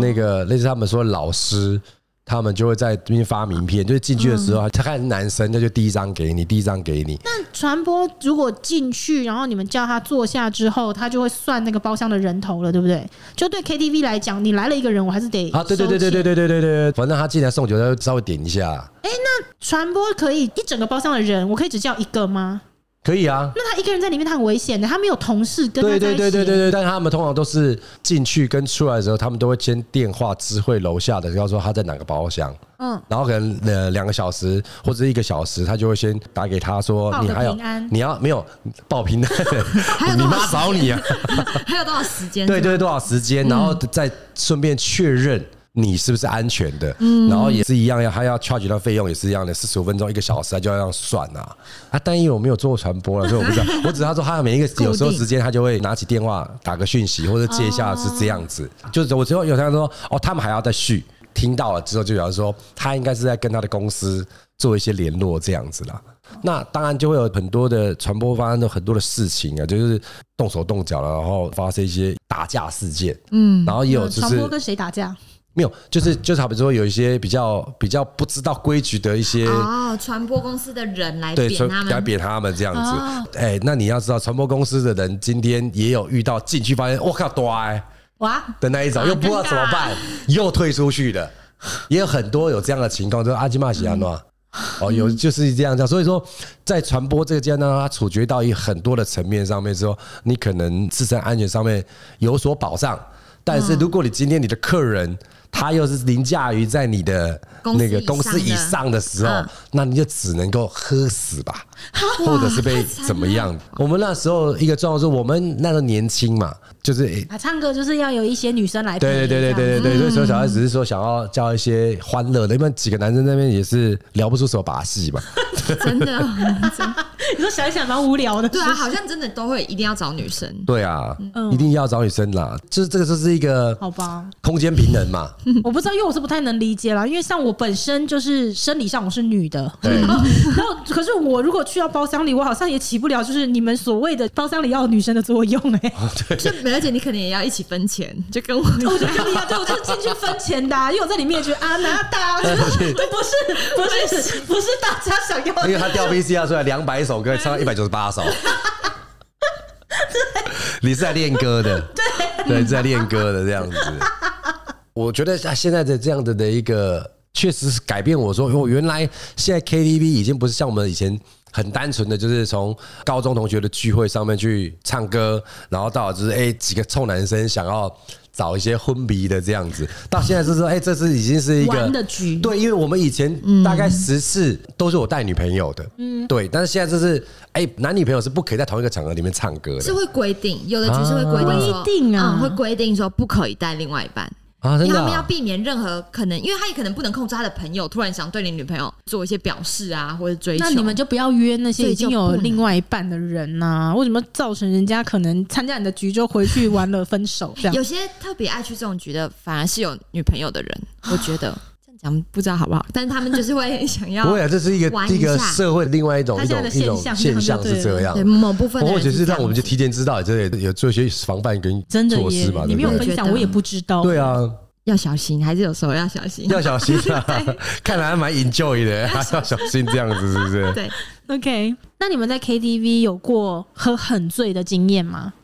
那个类似他们说老师。他们就会在这边发名片，就是进去的时候，他看男生，那就第一张给你，第一张给你。那传播如果进去，然后你们叫他坐下之后，他就会算那个包厢的人头了，对不对？就对 KTV 来讲，你来了一个人，我还是得啊，对对对对对对对对对，反正他进来送酒，他就稍微点一下。哎，那传播可以一整个包厢的人，我可以只叫一个吗？可以啊，那他一个人在里面，他很危险的。他没有同事跟。对对对对对对，但他们通常都是进去跟出来的时候，他们都会先电话知会楼下的，要说他在哪个包厢。嗯，然后可能呃两个小时或者一个小时，他就会先打给他说，你还有你要没有报平安，你妈找你啊？还有多少时间？对对，多少时间？然后再顺便确认。你是不是安全的？嗯，然后也是一样，要他要 charge 到费用也是一样的，四十五分钟一个小时，他就要这样算呐。啊，但因为我没有做过传播了，所以我不知道。我只知道说他每一个有时候时间，他就会拿起电话打个讯息或者接一下是这样子。就是我之后有他说哦，他们还要再续，听到了之后就表示说他应该是在跟他的公司做一些联络这样子啦。那当然就会有很多的传播发生的很多的事情啊，就是动手动脚了，然后发生一些打架事件。嗯，然后也有就是传播跟谁打架？没有，就是就是，好比说有一些比较比较不知道规矩的一些哦，传播公司的人来扁他们，来扁他们这样子。哎，那你要知道，传播公司的人今天也有遇到进去发现我靠，呆哇的那一种，又不知道怎么办，又退出去的，也有很多有这样的情况，就是阿基玛西亚诺哦，有就是这样讲。所以说，在传播这个阶段，它处决到一很多的层面上面之后，你可能自身安全上面有所保障，但是如果你今天你的客人。他又是凌驾于在你的那个公司以上的时候，那你就只能够喝死吧，或者是被怎么样？我们那时候一个状况是，我们那时候年轻嘛。就是啊，唱歌就是要有一些女生来。对对对对对对对，所以说小孩只是说想要教一些欢乐的，因为几个男生那边也是聊不出什么把戏嘛。真的，你说想一想蛮无聊的。对啊，好像真的都会一定要找女生。对啊，一定要找女生啦。就是这个就是一个好吧，空间平衡嘛。我不知道，因为我是不太能理解啦。因为像我本身就是生理上我是女的，然后可是我如果去到包厢里，我好像也起不了就是你们所谓的包厢里要有女生的作用哎。对。而且你可能也要一起分钱，就跟我，我就跟你一样，对，我就进去分钱的，因为我在里面觉得啊，拿大，对，不是，不是，不是大家想要的，因为他调 VCR 出来两百首歌，唱到一百九十八首，你是在练歌的，对，对，是在练歌的这样子。我觉得现在的这样子的一个，确实是改变我说，我原来现在 KTV 已经不是像我们以前。很单纯的就是从高中同学的聚会上面去唱歌，然后到就是哎几个臭男生想要找一些昏迷的这样子。到现在就是说，哎，这是已经是一个玩的局。对，因为我们以前大概十次都是我带女朋友的，嗯，对。但是现在就是，哎，男女朋友是不可以在同一个场合里面唱歌的，是会规定，有的局是会规定说，规定啊，会规定说不可以带另外一半。啊，真的啊，因为他们要避免任何可能，因为他也可能不能控制他的朋友突然想对你女朋友做一些表示啊，或者追求。那你们就不要约那些已经有另外一半的人呐、啊？为什么造成人家可能参加你的局就回去玩了分手？这样有些特别爱去这种局的，反而是有女朋友的人，我觉得。咱们不知道好不好，但是他们就是会 想要。不会啊，这是一个一个社会另外一种一种一种现象是这样。对某部分，或者是让我们就提前知道，这也有做一些防范跟措施嘛。你没有分享，我也不知道。对啊，要小心，还是有时候要小心，要小心啊！看来还蛮 enjoy 的，还要小心这样子，是不是？对，OK。那你们在 KTV 有过喝很醉的经验吗？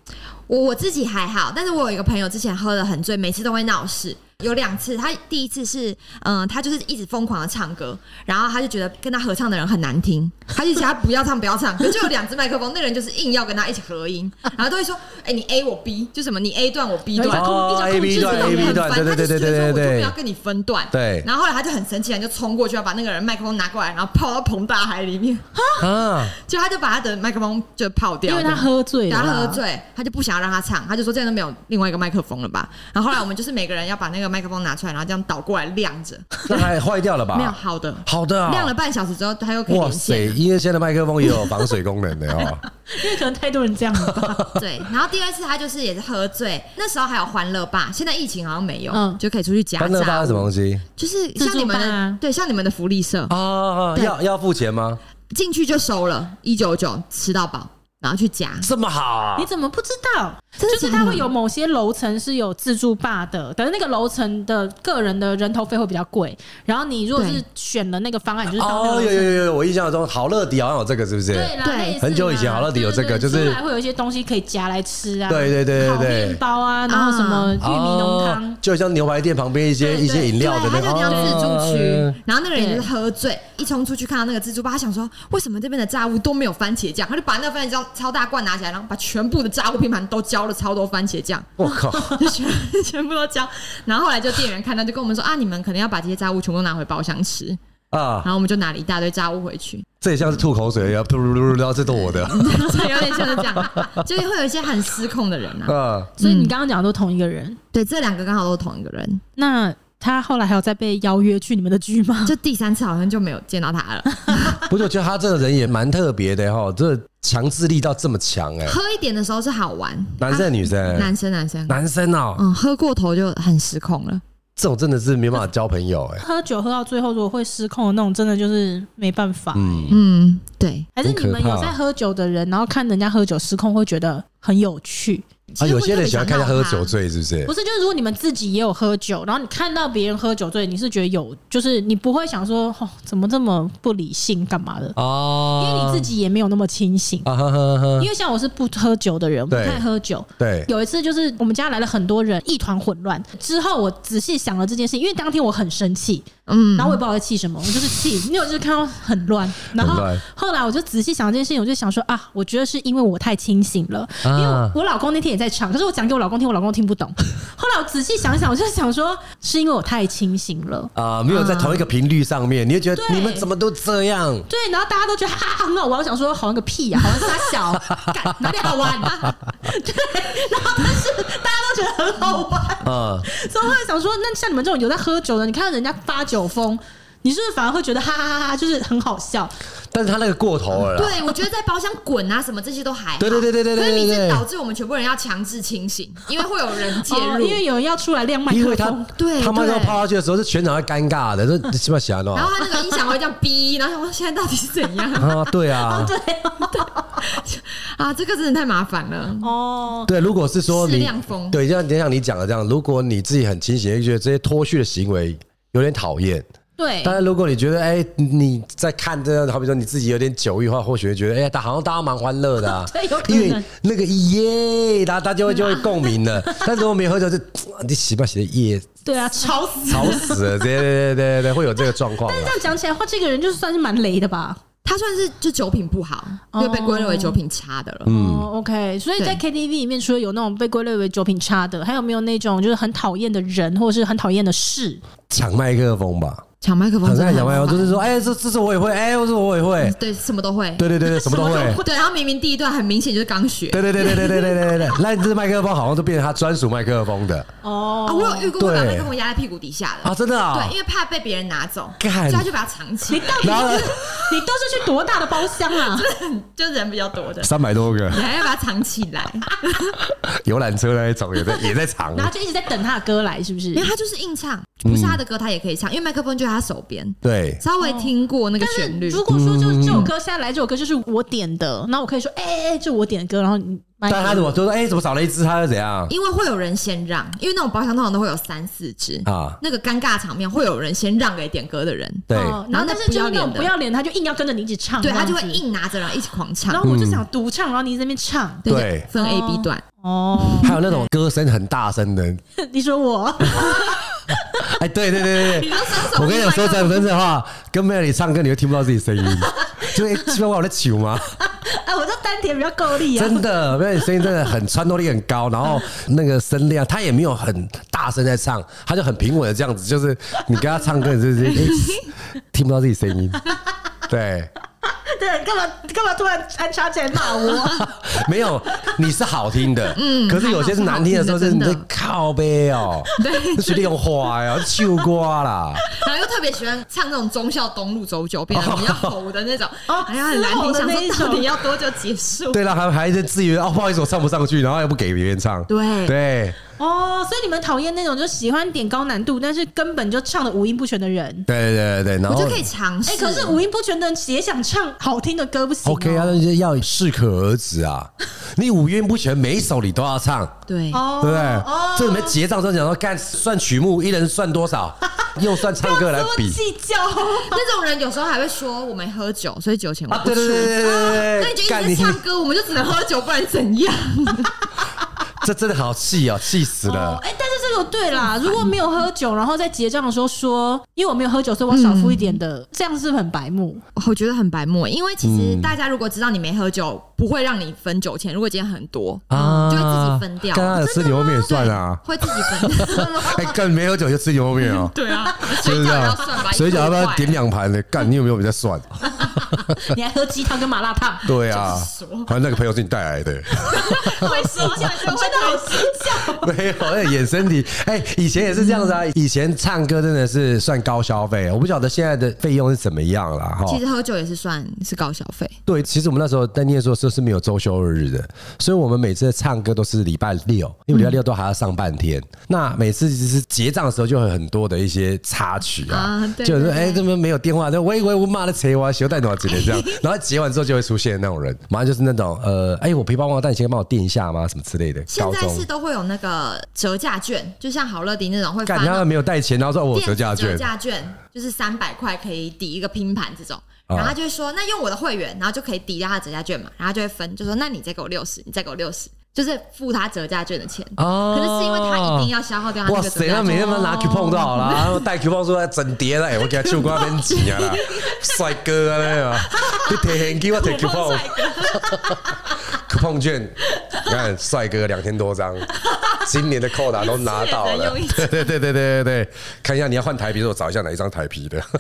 我我自己还好，但是我有一个朋友之前喝的很醉，每次都会闹事。有两次，他第一次是，嗯、呃，他就是一直疯狂的唱歌，然后他就觉得跟他合唱的人很难听，他就叫他不要唱，不要唱。可是就有两只麦克风，那人就是硬要跟他一起合音，然后都会说，哎、欸，你 A 我 B，就什么你 A 段我 B 段，哦，A B 段 A B 段，对对对对对对，我就不要跟你分段。对。然后后来他就很生气，就冲过去要把那个人麦克风拿过来，然后泡到澎大海里面。啊！就他就把他的麦克风就泡掉，因为他喝醉了，他喝醉，他就不想要让他唱，他就说这样都没有另外一个麦克风了吧？然后后来我们就是每个人要把那个麦克风拿出来，然后。这样倒过来晾着，那还坏掉了吧？没有，好的，好的，晾了半小时之后，它又可以。哇塞！因为现在麦克风也有防水功能的哦。因为可能太多人这样了。对，然后第二次他就是也是喝醉，那时候还有欢乐吧，现在疫情好像没有，嗯，就可以出去夹。欢乐吧是什么东西？就是像你们的，对，像你们的福利社哦，要要付钱吗？进去就收了，一九九吃到饱。然后去夹这么好啊？你怎么不知道？就是它会有某些楼层是有自助吧的，但是那个楼层的个人的人头费会比较贵。然后你如果是选了那个方案，就是哦，有有有有，我印象中好乐迪好像有这个，是不是？对对，很久以前好乐迪有这个，就是还会有一些东西可以夹来吃啊，对对对对对，面包啊，然后什么玉米浓汤，就像牛排店旁边一些一些饮料的那个，它就叫自助区。然后那个人就是喝醉，一冲出去看到那个蜘蛛吧，他想说为什么这边的炸物都没有番茄酱？他就把那个番茄酱超大罐拿起来，然后把全部的炸物拼盘都浇了超多番茄酱。我靠！就全全部都浇，然后后来就店员看到，就跟我们说啊，你们可能要把这些炸物全部拿回包厢吃啊。然后我们就拿了一大堆炸物回去。这也像是吐口水一样，吐噜噜噜，这都我的。有点像是这样，就会有一些很失控的人啊。嗯，所以你刚刚讲的都同一个人？对，这两个刚好都是同一个人。那他后来还有再被邀约去你们的剧吗？就第三次好像就没有见到他了。不是，我觉得他这个人也蛮特别的哈，这。强制力到这么强哎！喝一点的时候是好玩，男生女生？男生男生男生哦，嗯，喝过头就很失控了。这种真的是没办法交朋友哎。喝酒喝到最后如果会失控的那种，真的就是没办法。嗯嗯，对。还是你们有在喝酒的人，然后看人家喝酒失控，会觉得很有趣。啊，有些人喜欢看他喝酒醉，是不是？不是，就是如果你们自己也有喝酒，然后你看到别人喝酒醉，你是觉得有，就是你不会想说，哦，怎么这么不理性，干嘛的？哦，因为你自己也没有那么清醒。啊呵呵呵。因为像我是不喝酒的人，不太喝酒。对。有一次就是我们家来了很多人，一团混乱。之后我仔细想了这件事，因为当天我很生气，嗯，然后我也不知道在气什么，我就是气，因为我就是看到很乱。然后后来我就仔细想这件事情，我就想说啊，我觉得是因为我太清醒了，因为我老公那天也在场，可是我讲给我老公听，我老公听不懂。后来我仔细想想，我就想说，是因为我太清醒了啊，没有在同一个频率上面，你就觉得你们怎么都这样？对，然后大家都觉得哈哈很好玩，我想说好玩个屁呀，好像是他小，哪里好玩？对，然后但是大家都觉得很好玩啊，所以我后来想说，那像你们这种有在喝酒的，你看到人家发酒疯。你是不是反而会觉得哈哈哈哈，就是很好笑？但是他那个过头了。对，我觉得在包厢滚啊什么这些都还好。对对对对对对。可是你这导致我们全部人要强制清醒，因为会有人介入，因为有人要出来亮麦克风。因为他对，他们要抛下去的时候，是全场会尴尬的，这 起码想到。然后他那个音响会这样逼，然后说现在到底是怎样 啊？对啊，对啊，这个真的太麻烦了哦。对，如果是说你对，像就像你讲的这样，如果你自己很清醒，就觉得这些脱序的行为有点讨厌。对，但是如果你觉得哎、欸，你在看这样，好比说你自己有点酒意的话，或许会觉得哎呀，好像大家蛮欢乐的啊，因为那个耶，大家大家会就会共鸣了。但是如果没喝酒，就你洗不洗的耶，对啊，吵死，吵死了，对对对对对，会有这个状况。但是这样讲起来的话，这个人就算是蛮雷的吧？他它算是就酒品不好，就被归类为酒品差的了。嗯，OK。所以在 KTV 里面，除了有那种被归类为酒品差的，还有没有那种就是很讨厌的人，或者是很讨厌的事？抢麦克风吧。抢麦克风，很爱抢麦克风，就是说，哎，这这是我也会，哎，我说我也会，对，什么都会，对对对对，什么都会，对。然后明明第一段很明显就是刚学，对对对对对对对对对。那你这麦克风好像都变成他专属麦克风的哦。我有遇过把麦克风压在屁股底下的啊，真的啊，对，因为怕被别人拿走，所以他就把它藏起来。你到底是你都是去多大的包厢啊？就人比较多的，三百多个，你还要把它藏起来。游览车那一种也在也在藏，然后就一直在等他的歌来，是不是？因为他就是硬唱，不是他的歌他也可以唱，因为麦克风就在他手边。对，稍微听过那个旋律。如果说就是这首歌下来，这首歌就是我点的，那我可以说，哎哎哎，就我点的歌。然后你，但他怎么就说，哎，怎么少了一支？他又怎样？因为会有人先让，因为那种包厢通常都会有三四支啊，那个尴尬场面会有人先让给点歌的人。对，然后但是就是那种不要脸，他就硬要跟着你一起唱，对他就会硬拿着然后一起狂唱。然后我就想独唱，然后你在那边唱，对，分 A B 段。哦，还有那种歌声很大声的，你说我。哎，对对对对对，我跟你讲说真真的话，跟 Melody 唱歌，你会听不到自己声音，就基本上我在糗吗？哎，我这丹田比较够力啊，真的，Melody 声音真的很穿透力很高，然后那个声量，他也没有很大声在唱，他就很平稳的这样子，就是你跟他唱歌，你就是听不到自己声音，对。对，干嘛干嘛突然安插起来骂我？没有，你是好听的，嗯，可是有些是难听的时候，是你在靠背哦，对，是练花呀，秋瓜啦，然后又特别喜欢唱那种忠孝东路走九遍，比较吼的那种，哦，哎呀，很难听，想说到底要多久结束？对了，还还在自以为哦，不好意思，我唱不上去，然后又不给别人唱，对对。哦，所以你们讨厌那种就喜欢点高难度，但是根本就唱的五音不全的人。对对对，然后我就可以尝试。哎，可是五音不全的人也想唱好听的歌，不行？OK 啊，那就要适可而止啊。你五音不全，每一首你都要唱，对，对不对？这里面结账时候讲说，干算曲目，一人算多少，又算唱歌来 比计较。那种人有时候还会说我没喝酒，所以酒钱我不出。对对对对对，那你就一直唱歌，我们就只能喝酒，不然怎样？这真的好气哦，气死了！哎，但是这个对啦，如果没有喝酒，然后在结账的时候说，因为我没有喝酒，所以我少付一点的，这样是不是很白目？我觉得很白目，因为其实大家如果知道你没喝酒，不会让你分酒钱。如果今天很多啊，就会自己分掉。刚刚吃牛肉面算啊，会自己分。哎，干没喝酒就吃牛肉面哦。对啊，水饺要算吧？水饺要不要点两盘呢？干，你有没有比较算？你还喝鸡汤跟麻辣烫？对啊，好像那个朋友是你带来的。会说讲就真的好形象。没有，那演身体。哎，以前也是这样子啊。以前唱歌真的是算高消费，我不晓得现在的费用是怎么样了哈。其实喝酒也是算是高消费。对，其实我们那时候在念书的时候是没有周休二日的，所以我们每次唱歌都是礼拜六，因为礼拜六都还要上半天。那每次就是结账的时候就会很多的一些插曲啊，就是哎，怎么没有电话？就喂喂，我妈的车我小带多少钱这样，然后结完之后就会出现那种人，马上就是那种呃，哎，我皮包忘了带，你先帮我垫一下吗？什么之类的。现在是都会有那个折价券，就像好乐迪那种会干。他们没有带钱，然后说我折价券，折价券就是三百块可以抵一个拼盘这种。然后他就会说，那用我的会员，然后就可以抵掉他的折价券嘛。然后就会分，就说那你再给我六十，你再给我六十，就是付他折价券的钱。哦。可能是因为他一定要消耗掉他那个折价券。哇塞，那每天拿 coupon 就好了，然后带 coupon 出来整叠了，哎，我给他去过那边挤啊，帅哥啊那个，你贴现金我贴 coupon，coupon 券，你看帅哥两千多张，今年的扣打都拿到了。对对对对对对对，看一下你要换台啤，我找一下哪一张台皮的。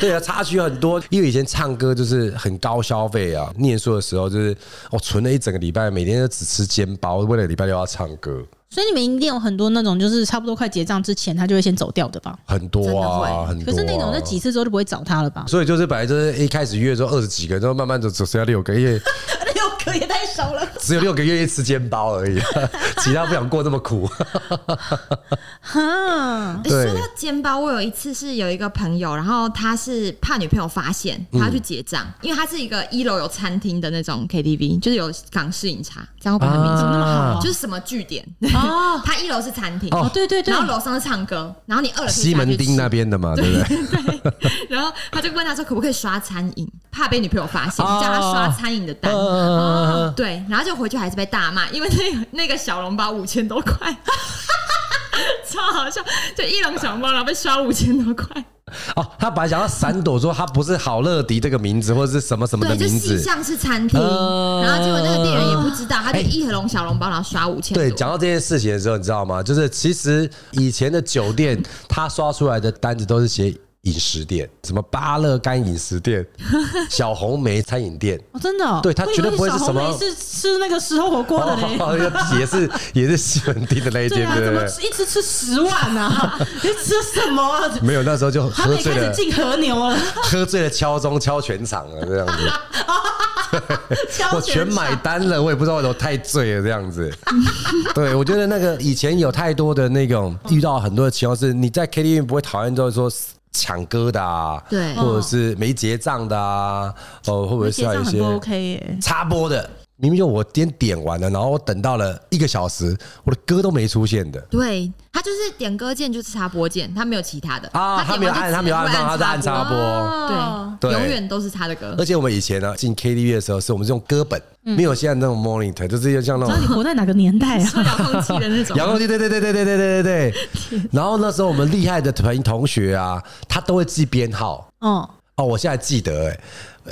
对啊，插曲很多，因为以前唱歌就是很高消费啊。念书的时候就是我存了一整个礼拜，每天都只吃煎包，为了礼拜六要唱歌。所以你们一定有很多那种，就是差不多快结账之前，他就会先走掉的吧？很多啊，很多。可是那种那几次之后就不会找他了吧？所以就是本来就是一开始约说二十几个，然后慢慢就只剩下六个，因为六个也太少了，只有六个月一吃煎包而已，其他不想过这么苦。哈，说到煎包，我有一次是有一个朋友，然后他是怕女朋友发现，他要去结账，因为他是一个一楼有餐厅的那种 KTV，就是有港式饮茶，这样会不会很明显？怎么那么好？就是什么据点。哦，他一楼是餐厅哦，对对对，然后楼上是唱歌，然后你二楼西门町那边的嘛，对不对？对。然后他就问他说，可不可以刷餐饮？怕被女朋友发现，叫他刷餐饮的单。哦，对，然后就回去还是被大骂，因为那个那个小笼包五千多块，超好笑，就一笼小笼包然后被刷五千多块。哦，他本来想要闪躲说他不是好乐迪这个名字或者是什么什么的名字，像是餐厅，呃、然后结果那个店员也不知道，他就一盒笼小笼包，然后刷五千。对，讲到这件事情的时候，你知道吗？就是其实以前的酒店，他刷出来的单子都是写。饮食店，什么巴乐干饮食店、小红梅餐饮店，哦，真的、哦，对，他绝对不会是什么，是吃那个石头火锅的 嘞、哦，也是也是西门町的那一间，对，怎么一直吃十万啊？你吃什么、啊？没有，那时候就喝醉了，进和牛了，喝醉了敲钟敲全场了，这样子。我全买单了，我也不知道为什么太醉了这样子。对，我觉得那个以前有太多的那种遇到很多的情况，是你在 KTV 不会讨厌，就是说。抢歌的啊，对，或者是没结账的啊，哦，会不会是要一些 OK 插播的？明明就我点点完了，然后我等到了一个小时，我的歌都没出现的。对，他就是点歌键就是插播键，他没有其他的啊，他没有按，他没有按放，他在按插播，对，永远都是他的歌。而且我们以前呢进 KTV 的时候，是我们是用歌本，没有现在那种 monitor，就是像那种。你活在哪个年代啊？遥控器的那种。遥控器，对对对对对对对对对。然后那时候我们厉害的团同学啊，他都会记编号。哦哦，我现在记得哎。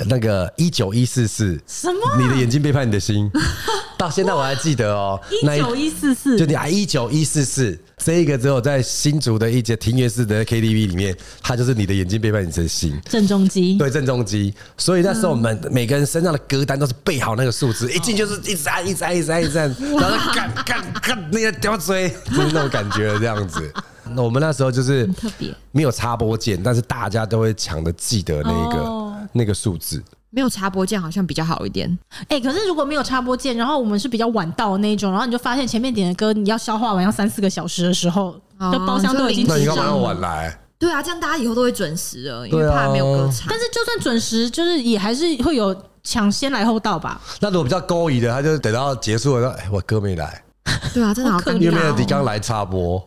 那个一九一四四，什么？你的眼睛背叛你的心，到现在我还记得哦。一九一四四，就你啊，一九一四四，这一个只有在新竹的一节庭院式的 KTV 里面，它就是你的眼睛背叛你的心。郑中基，对，郑中基。所以那时候我们每个人身上的歌单都是背好那个数字，一进就是一直按，一直按，一直按，一直按，然后干干干，那个吊锥，就是那种感觉这样子。那我们那时候就是特别没有插播键，但是大家都会抢着记得那个。那个数字没有插播键，好像比较好一点。哎、欸，可是如果没有插播键，然后我们是比较晚到的那种，然后你就发现前面点的歌，你要消化完要三四个小时的时候，就包厢都已经。那你干嘛要晚来？对啊，这样大家以后都会准时了，因为怕没有歌唱。但是就算准时，就是也还是会有抢先来后到吧。那如果比较勾引的，他就等到结束了，哎，我歌没来。对啊，真的好可怜。因为没有你刚来插播，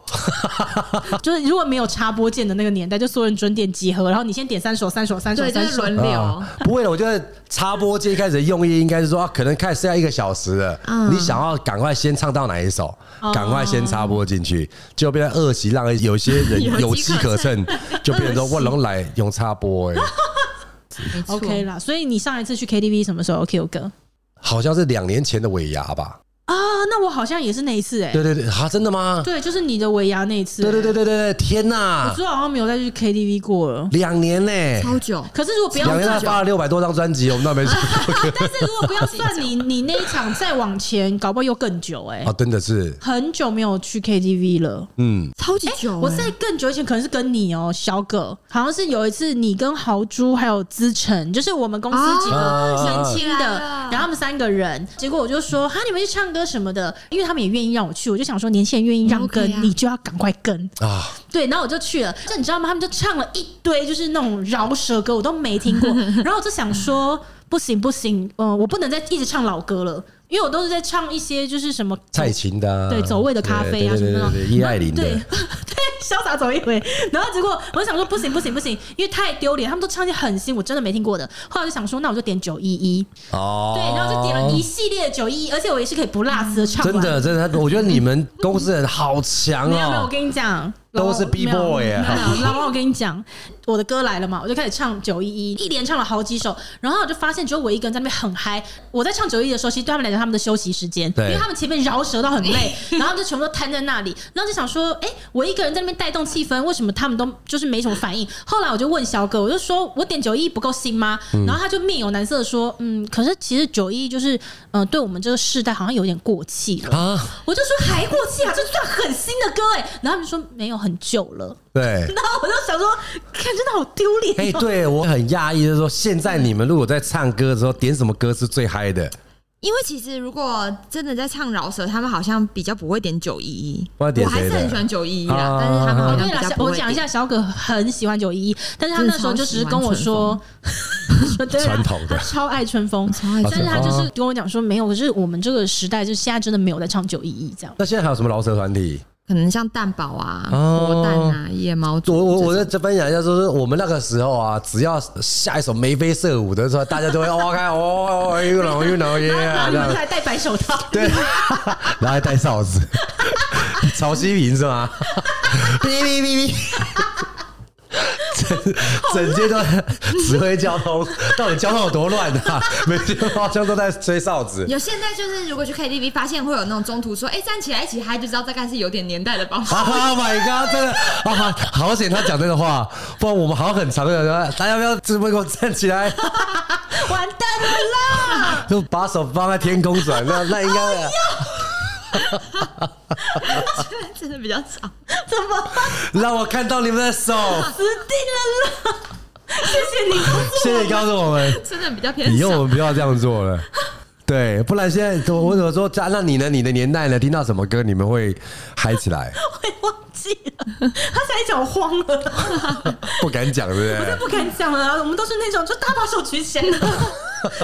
就是如果没有插播键的那个年代，就所有人准点集合，然后你先点三首，三首，三首，三首轮流、啊。不会了，我觉得插播键一开始的用意应该是说，可能开始要一个小时了，嗯、你想要赶快先唱到哪一首，赶、嗯、快先插播进去，就变成恶习，让有些人 有机可乘，就变成说我能来用插播哎。OK 啦，所以你上一次去 KTV 什么时候 Q 歌？好像是两年前的尾牙吧。啊，那我好像也是那一次哎、欸，对对对，啊，真的吗？对，就是你的尾牙那一次、欸，对对对对对，天哪！我之后好像没有再去 KTV 过了，两年呢、欸，超久。可是如果不要两年，他发了六百多张专辑，我们那边去。但是如果不要算你，你那一场再往前，搞不好又更久哎、欸。啊，真的是很久没有去 KTV 了，嗯，超级久、欸。我在更久以前可能是跟你哦、喔，小葛，好像是有一次你跟豪猪还有资成，就是我们公司几个年轻的，然后他们三个人，结果我就说哈，你们去唱歌什么的。因为他们也愿意让我去，我就想说，年轻人愿意让跟，你就要赶快跟啊！对，然后我就去了。就你知道吗？他们就唱了一堆，就是那种饶舌歌，我都没听过。然后我就想说，不行不行，嗯，我不能再一直唱老歌了。因为我都是在唱一些就是什么蔡琴的，对，走位的咖啡啊什么的，叶 爱玲的，对 对，潇洒走一回。然后结果我就想说不行不行不行，因为太丢脸，他们都唱一些很新，我真的没听过的。后来就想说，那我就点九一一哦，对，然后就点了一系列的九一一，而且我也是可以不落词的唱。真的真的，我觉得你们公司人好强哦。没有没有，我跟你讲。都是 B boy 啊！然后我跟你讲，我的歌来了嘛，我就开始唱九一一，一连唱了好几首，然后我就发现只有我一个人在那边很嗨。我在唱九一一的时候，其实对他们来讲，他们的休息时间，因为他们前面饶舌到很累，然后就全部都瘫在那里，然后就想说，哎，我一个人在那边带动气氛，为什么他们都就是没什么反应？后来我就问小哥，我就说我点九一一不够新吗？然后他就面有难色的说，嗯，可是其实九一一就是，嗯，对我们这个世代好像有点过气了啊。我就说还过气啊，这算很新的歌哎。然后他们说没有。很久了，对，然后我就想说，看真的好丢脸。哎，对我很讶异，就是说，现在你们如果在唱歌的时候点什么歌是最嗨的？因为其实如果真的在唱饶舌，他们好像比较不会点九一一。我还是很喜欢九一一啊，但是他们好像比较不。我讲一下，小葛很喜欢九一一，但是他那时候就只是跟我说，传统的超爱春风，但是他就是跟我讲说没有，可是我们这个时代就现在真的没有在唱九一一这样。那现在还有什么饶舌团体？可能像蛋堡啊、哦蛋啊、夜猫族。我我我再分享一下，就是我们那个时候啊，只要下一首眉飞色舞的时候，大家都会哇开哦，又冷又冷耶，这样还戴白手套，对，然后还戴哨子，曹西平是吗？哔哔哔哔，整街都在 指挥交通，到底交通有多乱啊？每天好像都在吹哨子。有现在就是，如果去 KTV 发现会有那种中途说，哎、欸，站起来一起嗨，就知道大概是有点年代的包厢。Oh my god！真的啊，好险他讲这个话，不然我们好像很常的，大家不要直播给我站起来，完蛋了啦！就把手放在天空转，那那应该。哎真的比较长，怎么？让我看到你们的手，死定了啦！谢谢你，谢谢你告诉我们，真的比较偏。以后我们不要这样做了，对，不然现在我怎么说？加那你呢？你的年代呢？听到什么歌你们会嗨起来？会忘记了，他现在讲慌了，不敢讲，对不对？我就不敢讲了。我们都是那种就大把手举起来，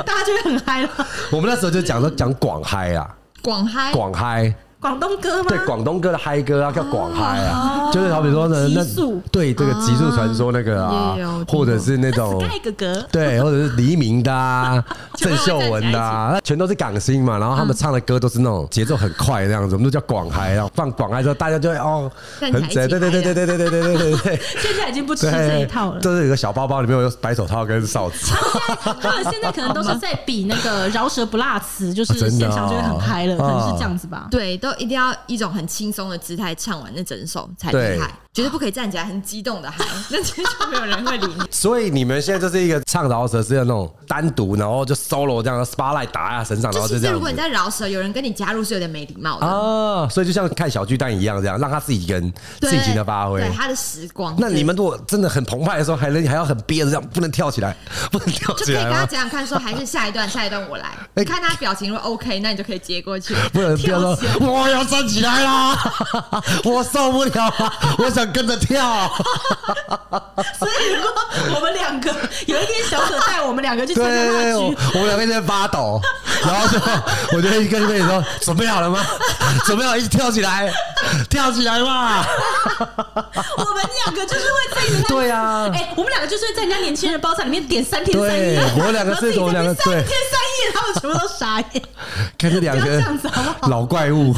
大家就会很嗨了。我们那时候就讲说讲广嗨啊。广嗨，广嗨，广东歌吗？对，广东歌的嗨歌啊，叫广嗨啊，就是好比说呢，那对这个极速传说那个啊，或者是那种 盖哥哥，对，或者是黎明的啊，郑秀文的啊，那全都是港星嘛，然后他们唱的歌都是那种节奏很快那样子，我们都叫广嗨，然后放广嗨之后，大家就会哦，很对对对对对对对对对对对，现在已经不吃这一套了，就是有个小包包里面有白手套跟哨子，他们现在可能都是在比那个饶舌不辣词，就是现场就会很嗨了，可能是这样子吧？对，都一定要一种很轻松的姿态唱完那整首才厉害。绝对不可以站起来很激动的嗨，那其 实就没有人会理你。所以你们现在就是一个唱饶舌是要那种单独，然后就 solo 这样，spotlight 打在身上，然后就这样。如果你在饶舌，有人跟你加入是有点没礼貌的啊。所以就像看小巨蛋一样，这样让他自己一个人尽情的发挥，对他的时光。那你们如果真的很澎湃的时候，还能还要很憋着这样，不能跳起来，不能跳起来。就可以跟他讲讲看，说还是下一段，下一段我来。你看他表情如果 OK，那你就可以接过去。不能跳说我要站起来啦，我受不了了，我想跟着跳。所以，如果我们两个有一天小可带我们两个去参加话剧，我们两个在发抖，然后就我就跟妹妹说：“准备好了吗？准备好一起跳起来，跳起来嘛！”我们两个就是会在人家对啊，哎，我们两个就是会在人家年轻人包场里面点三天三夜，我两个是，我两个三天三夜，他们全部都傻眼，看这两个老怪物。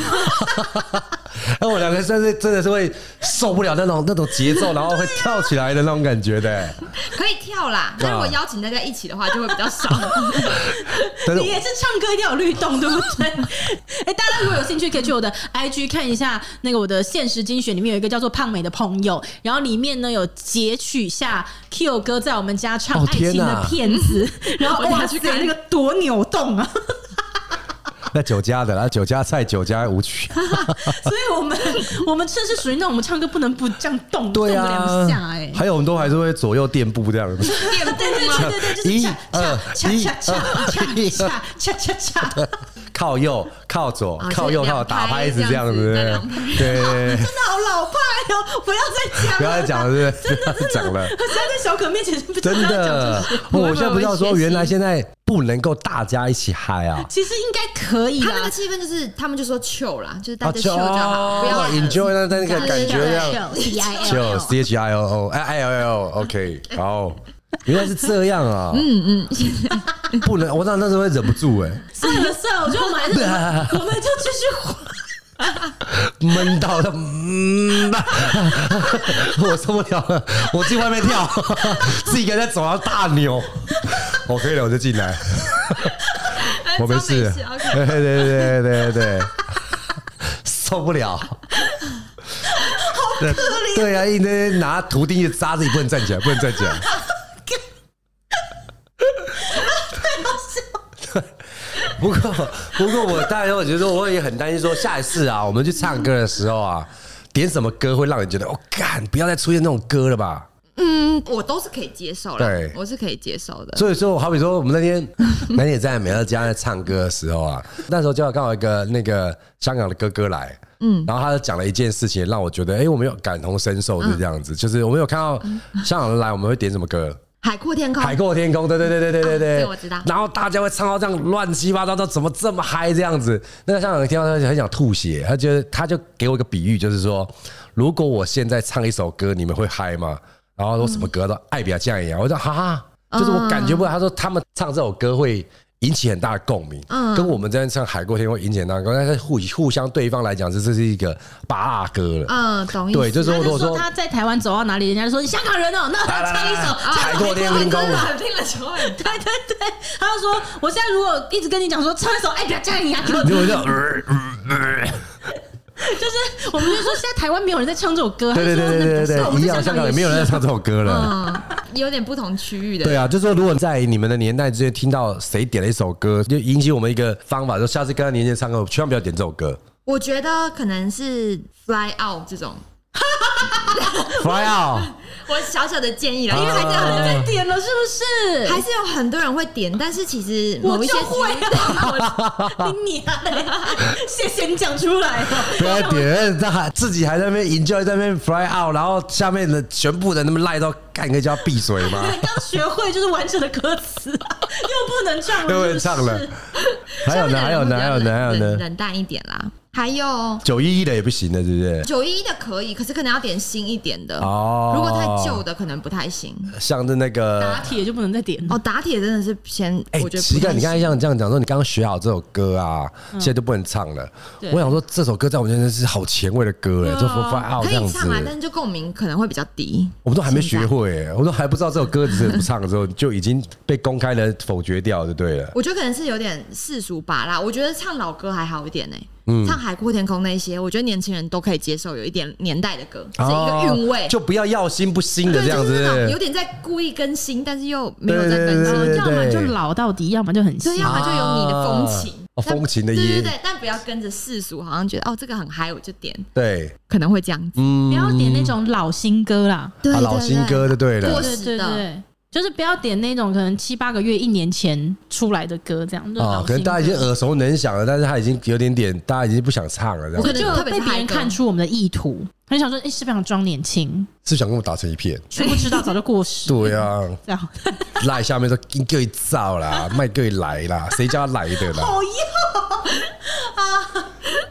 那 我两个真是真的是会受不了那种那种节奏，然后会跳起来的那种感觉的。可以跳啦，但如果邀请大家一起的话，就会比较少。你也是唱歌一定要有律动，对不对？哎，大家如果有兴趣，可以去我的 IG 看一下那个我的限时精选，里面有一个叫做胖美的朋友，然后里面呢有截取下 Kio 哥在我们家唱爱情的片子，然后哇去看那个多扭动啊！那酒家的，然后酒家菜、酒家舞曲，所以我们我们这是属于那种我们唱歌不能不这样动，对啊，两下哎，还有我们都还是会左右垫步这样子，垫步，对对对对对，就是一二一二一二恰恰恰，靠右靠左靠右靠打拍子这样子，对，真的好老派哦，不要再讲，不要再讲了，是不是？真的是讲了，在小可面前真的，我现在不知道说原来现在。不能够大家一起嗨啊！其实应该可以。他那个气氛就是，他们就说 chill 啦，就是大家 chill 就好，不要 enjoy 那那个感觉这样。chill c h i o o i l l OK，好，原来是这样啊。嗯嗯，不能，我那那时候会忍不住哎。算了算了，我觉得我们还是，我们就继续。闷到的，嗯，我受不了了，我进外面跳，自己一个人在走廊大扭，我可以了，我就进来，我没事，对对对对对，受不了，好可怜，对啊，一直拿图钉子扎自己，不能站起来，不能站起来。不过，不过我当然我觉得我也很担心，说下一次啊，我们去唱歌的时候啊，点什么歌会让你觉得哦，干，不要再出现那种歌了吧？嗯，我都是可以接受的，对，我是可以接受的。所以说，好比说我们那天南姐在美乐家在唱歌的时候啊，那时候就刚好一个那个香港的哥哥来，嗯，然后他就讲了一件事情，让我觉得，哎，我们有感同身受，是这样子，就是我们有看到香港人来，我们会点什么歌？海阔天空，海阔天空，对对对对对对对，我知道。然后大家会唱到这样乱七八糟，都怎么这么嗨这样子？那个香港人听到他很想吐血，他觉得他就给我一个比喻，就是说，如果我现在唱一首歌，你们会嗨吗？然后说什么歌都爱比较一样，我说哈哈，就是我感觉不到。他说他们唱这首歌会引起很大的共鸣，嗯，跟我们这边唱《海阔天空》引起很大的共鸣，但是互互相对方来讲，这这是一个八阿哥了，嗯，懂意思。对，就是如果说他在台湾走到哪里，人家就说你香港人哦，那他唱一首《海阔天空》，听了就会，对对对，他就说，我现在如果一直跟你讲说唱一首，哎，不要这样，你啊，就 就。就是我们就说，现在台湾没有人在唱这首歌，对对对对对对，一样，香港也没有人在唱这首歌了，嗯，有点不同区域的。对啊，就是说，如果在你们的年代之间听到谁点了一首歌，就引起我们一个方法，就下次跟他年轻人唱歌，千万不要点这首歌。我觉得可能是 Fly Out 这种。Fly Out，我小小的建议了，因为还是有人在点了，是不是？还是有很多人会点，但是其实某一些会啊，你啊，谢谢你讲出来。不要点，他还自己还在那边 enjoy，在那边 Fly Out，然后下面的全部的那么赖到干个叫闭嘴吗？刚学会就是完整的歌词，又不能唱了，又不能唱了。还有呢，还有呢，还有呢，还有呢，冷淡一点啦。还有九一一的也不行的，是不是？九一一的可以，可是可能要点新一点的哦。如果太旧的，可能不太行。像是那个打铁就不能再点哦。打铁真的是先，哎，我觉得奇怪，你刚才像这样讲说，你刚刚学好这首歌啊，现在都不能唱了。我想说，这首歌在我们现在是好前卫的歌哎，就 Fly Out 这样子。可以唱啊，但是就共鸣可能会比较低。我们都还没学会，我都还不知道这首歌词怎么唱的时候，就已经被公开的否决掉，就对了。我觉得可能是有点世俗吧啦。我觉得唱老歌还好一点呢。嗯、唱海阔天空那些，我觉得年轻人都可以接受，有一点年代的歌，是一个韵味，就不要要新不新的这样子，就是、有点在故意更新，但是又没有在更新，要么就老到底，要么就很新，要么就有你的风情，哦、风情的对对对，但不要跟着世俗，好像觉得哦这个很嗨，我就点，对，可能会这样子，嗯、不要点那种老新歌啦，对，老新歌就对了，过时的。就是不要点那种可能七八个月、一年前出来的歌，这样啊，可能大家已经耳熟能详了，但是他已经有点点，大家已经不想唱了，这样。就被别人看出我们的意图，很想说，哎，是不是想装年轻？是想跟我打成一片？谁不知道早就过时？对啊，这样 赖下面说给你造啦，卖给你来啦，谁叫他来的啦？好要啊！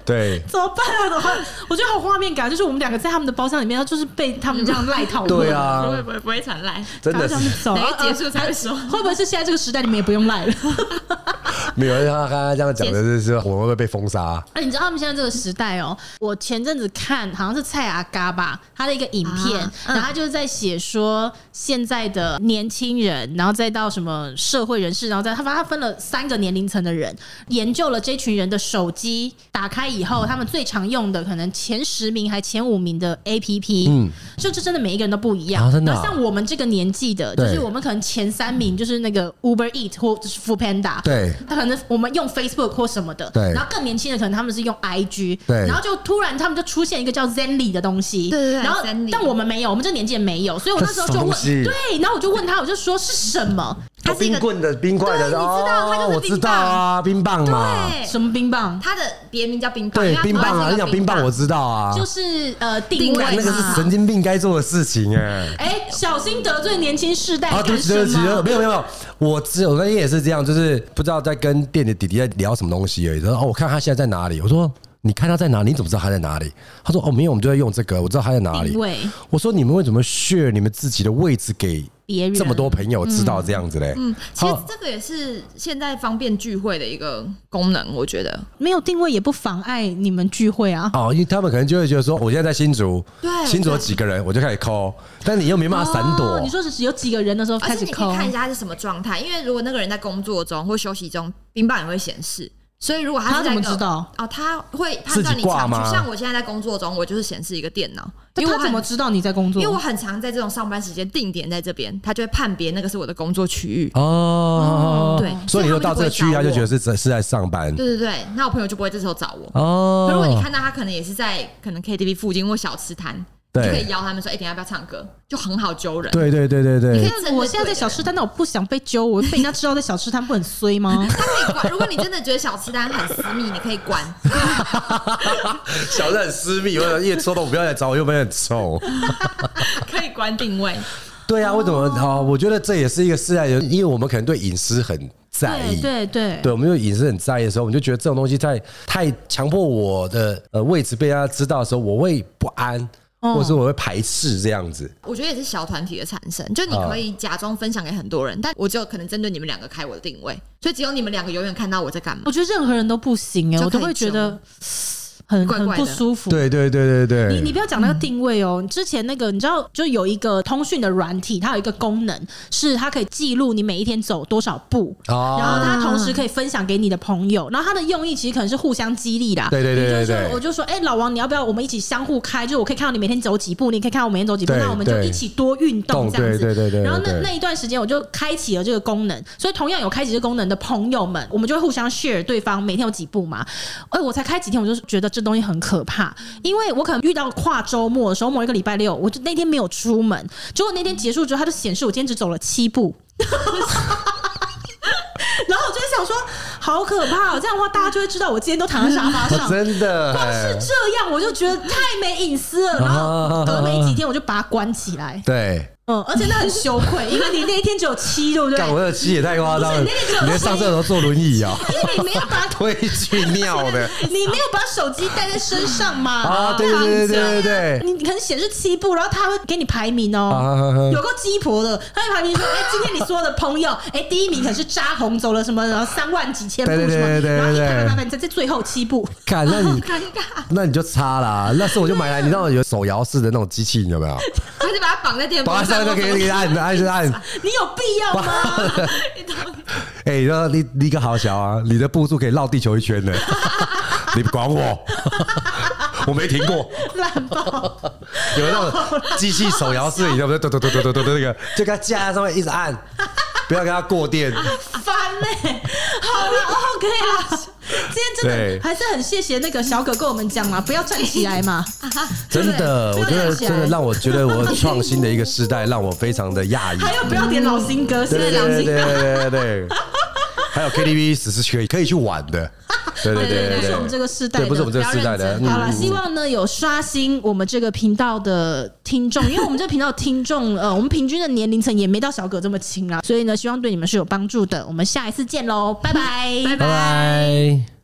对，怎么办啊？怎么办？我觉得好画面感，就是我们两个在他们的包厢里面，就是被他们这样赖套。对啊，不会不会不会传赖，真的是走，哪个结束才会说？会不会是现在这个时代，你们也不用赖了？没有，他刚刚这样讲的是说我们会被封杀？哎，你知道他们现在这个时代哦？我前阵子看好像是蔡阿嘎吧，他的一个影片，然后他就是在写说现在的年轻人，然后再到什么社会人士，然后再他把他分了三个年龄层的人，研究了这群人的手机打开以后，他们最常用的可能前十名还前五名的 APP，嗯，就这真的每一个人都不一样。真的，像我们这个年纪的，就是我们可能前三名就是那个 Uber Eat 或就是 Foodpanda，对，他可能。我们用 Facebook 或什么的，对，然后更年轻的可能他们是用 IG，对，然后就突然他们就出现一个叫 Zenly 的东西，对对对，然后但我们没有，我们这个年纪也没有，所以我那时候就问，对，然后我就问他，我就说是什么？它是冰棍的冰块的，你知道，它就是我知道啊，冰棒嘛，什么冰棒？它的别名叫冰棒，对，冰棒啊，你讲冰棒。我知道啊，就是呃定位那个是神经病该做的事情哎，哎，小心得罪年轻世代，对不起对不起，没有没有没有，我只有那天也是这样，就是不知道在跟店里弟弟在聊什么东西而已，然后哦，我看他现在在哪里，我说。你看他在哪里？你怎么知道他在哪里？他说：“哦，没有，我们就在用这个，我知道他在哪里。”我说：“你们为什么 share 你们自己的位置给别人？这么多朋友知道这样子嘞？”嗯，其实这个也是现在方便聚会的一个功能。我觉得没有定位也不妨碍你们聚会啊。哦，因为他们可能就会觉得说，我现在在新竹，对，新竹有几个人，我就开始 call，但你又没办法闪躲。你说是有几个人的时候开始 call，你可以看一下他是什么状态，因为如果那个人在工作中或休息中，冰棒也会显示。所以如果他怎么知道哦，他会判断你常去。像我现在在工作中，我就是显示一个电脑。因为他怎么知道你在工作？因为我很常在这种上班时间定点在这边，他就会判别那个是我的工作区域。哦，对，所以你说到这个区域，他就觉得是在是在上班。对对对，那我朋友就不会这时候找我。哦，如果你看到他可能也是在可能 KTV 附近或小吃摊。对就可以邀他们说：“哎、欸，等下要不要唱歌？”就很好揪人。对对对对对。你看，我现在在小吃摊，但我不想被揪，我被人家知道在小吃摊不很衰吗？他可以关。如果你真的觉得小吃摊很私密，你可以关。小吃很私密，我一说到我不要来找我，又不会很臭。可以关定位。对啊，为什么啊？我觉得这也是一个时代人，因为我们可能对隐私很在意。对对对。对，我们对隐私很在意的时候，我们就觉得这种东西在太强迫我的呃位置被大家知道的时候，我会不安。或者是我会排斥这样子。我觉得也是小团体的产生，就你可以假装分享给很多人，但我就可能针对你们两个开我的定位，所以只有你们两个永远看到我在干嘛。我觉得任何人都不行哎，我都会觉得。很很不舒服，对对对对对。你你不要讲那个定位哦，之前那个你知道，就有一个通讯的软体，它有一个功能是它可以记录你每一天走多少步，然后它同时可以分享给你的朋友，然后它的用意其实可能是互相激励啦。对对对对。我就说，哎，老王，你要不要我们一起相互开？就是我可以看到你每天走几步，你可以看到我每天走几步，那我们就一起多运动这样子。对对对。然后那那一段时间，我就开启了这个功能，所以同样有开启这个功能的朋友们，我们就会互相 share 对方每天有几步嘛。哎，我才开几天，我就觉得这东西很可怕。因为我可能遇到跨周末的时候，某一个礼拜六，我就那天没有出门，结果那天结束之后，它就显示我今天只走了七步，然后我就想说，好可怕哦！这样的话，大家就会知道我今天都躺在沙发上，真的。光是这样，我就觉得太没隐私了。然后隔没几天，我就把它关起来。对。嗯，而且那很羞愧，因为你那一天只有七，对不对？我的七也太夸张了，你连上厕所坐轮椅啊！因为你没有把 它推去尿的，你没有把手机带在身上嘛？啊，对对对对对，你可能显示七步，然后他会给你排名哦，有个鸡婆的，他会排名说，哎，今天你所有的朋友，哎，第一名可是扎红走了什么，然后三万几千步什么，然后你看看看，你在这最后七步，看那你尴 尬，那你就差啦。那时候我就买来，你知道有手摇式的那种机器，你有没有？他就把它绑在电风扇上，给你按。按是按，你有必要吗？哎、欸，那你你个好小啊，你的步数可以绕地球一圈呢，你不管我，我没停过，烂爆！有那种机器手摇式，你知道不？嘟嘟嘟嘟嘟嘟那个，就给它架在上面一直按，不要跟他过电，烦嘞！好了，OK 啦。今天真的还是很谢谢那个小葛跟我们讲嘛，不要站起来嘛。真的，我觉得真的让我觉得我创新的一个时代，让我非常的讶异。还有不要点老新歌，现在老新歌。对对对对，还有 KTV 只是可以可以去玩的。对对对，不是我们这个时代的，不是我们这个时代的。好了，希望呢有刷新我们这个频道的听众，因为我们这个频道听众呃，我们平均的年龄层也没到小葛这么轻啦，所以呢，希望对你们是有帮助的。我们下一次见喽，拜拜，拜拜。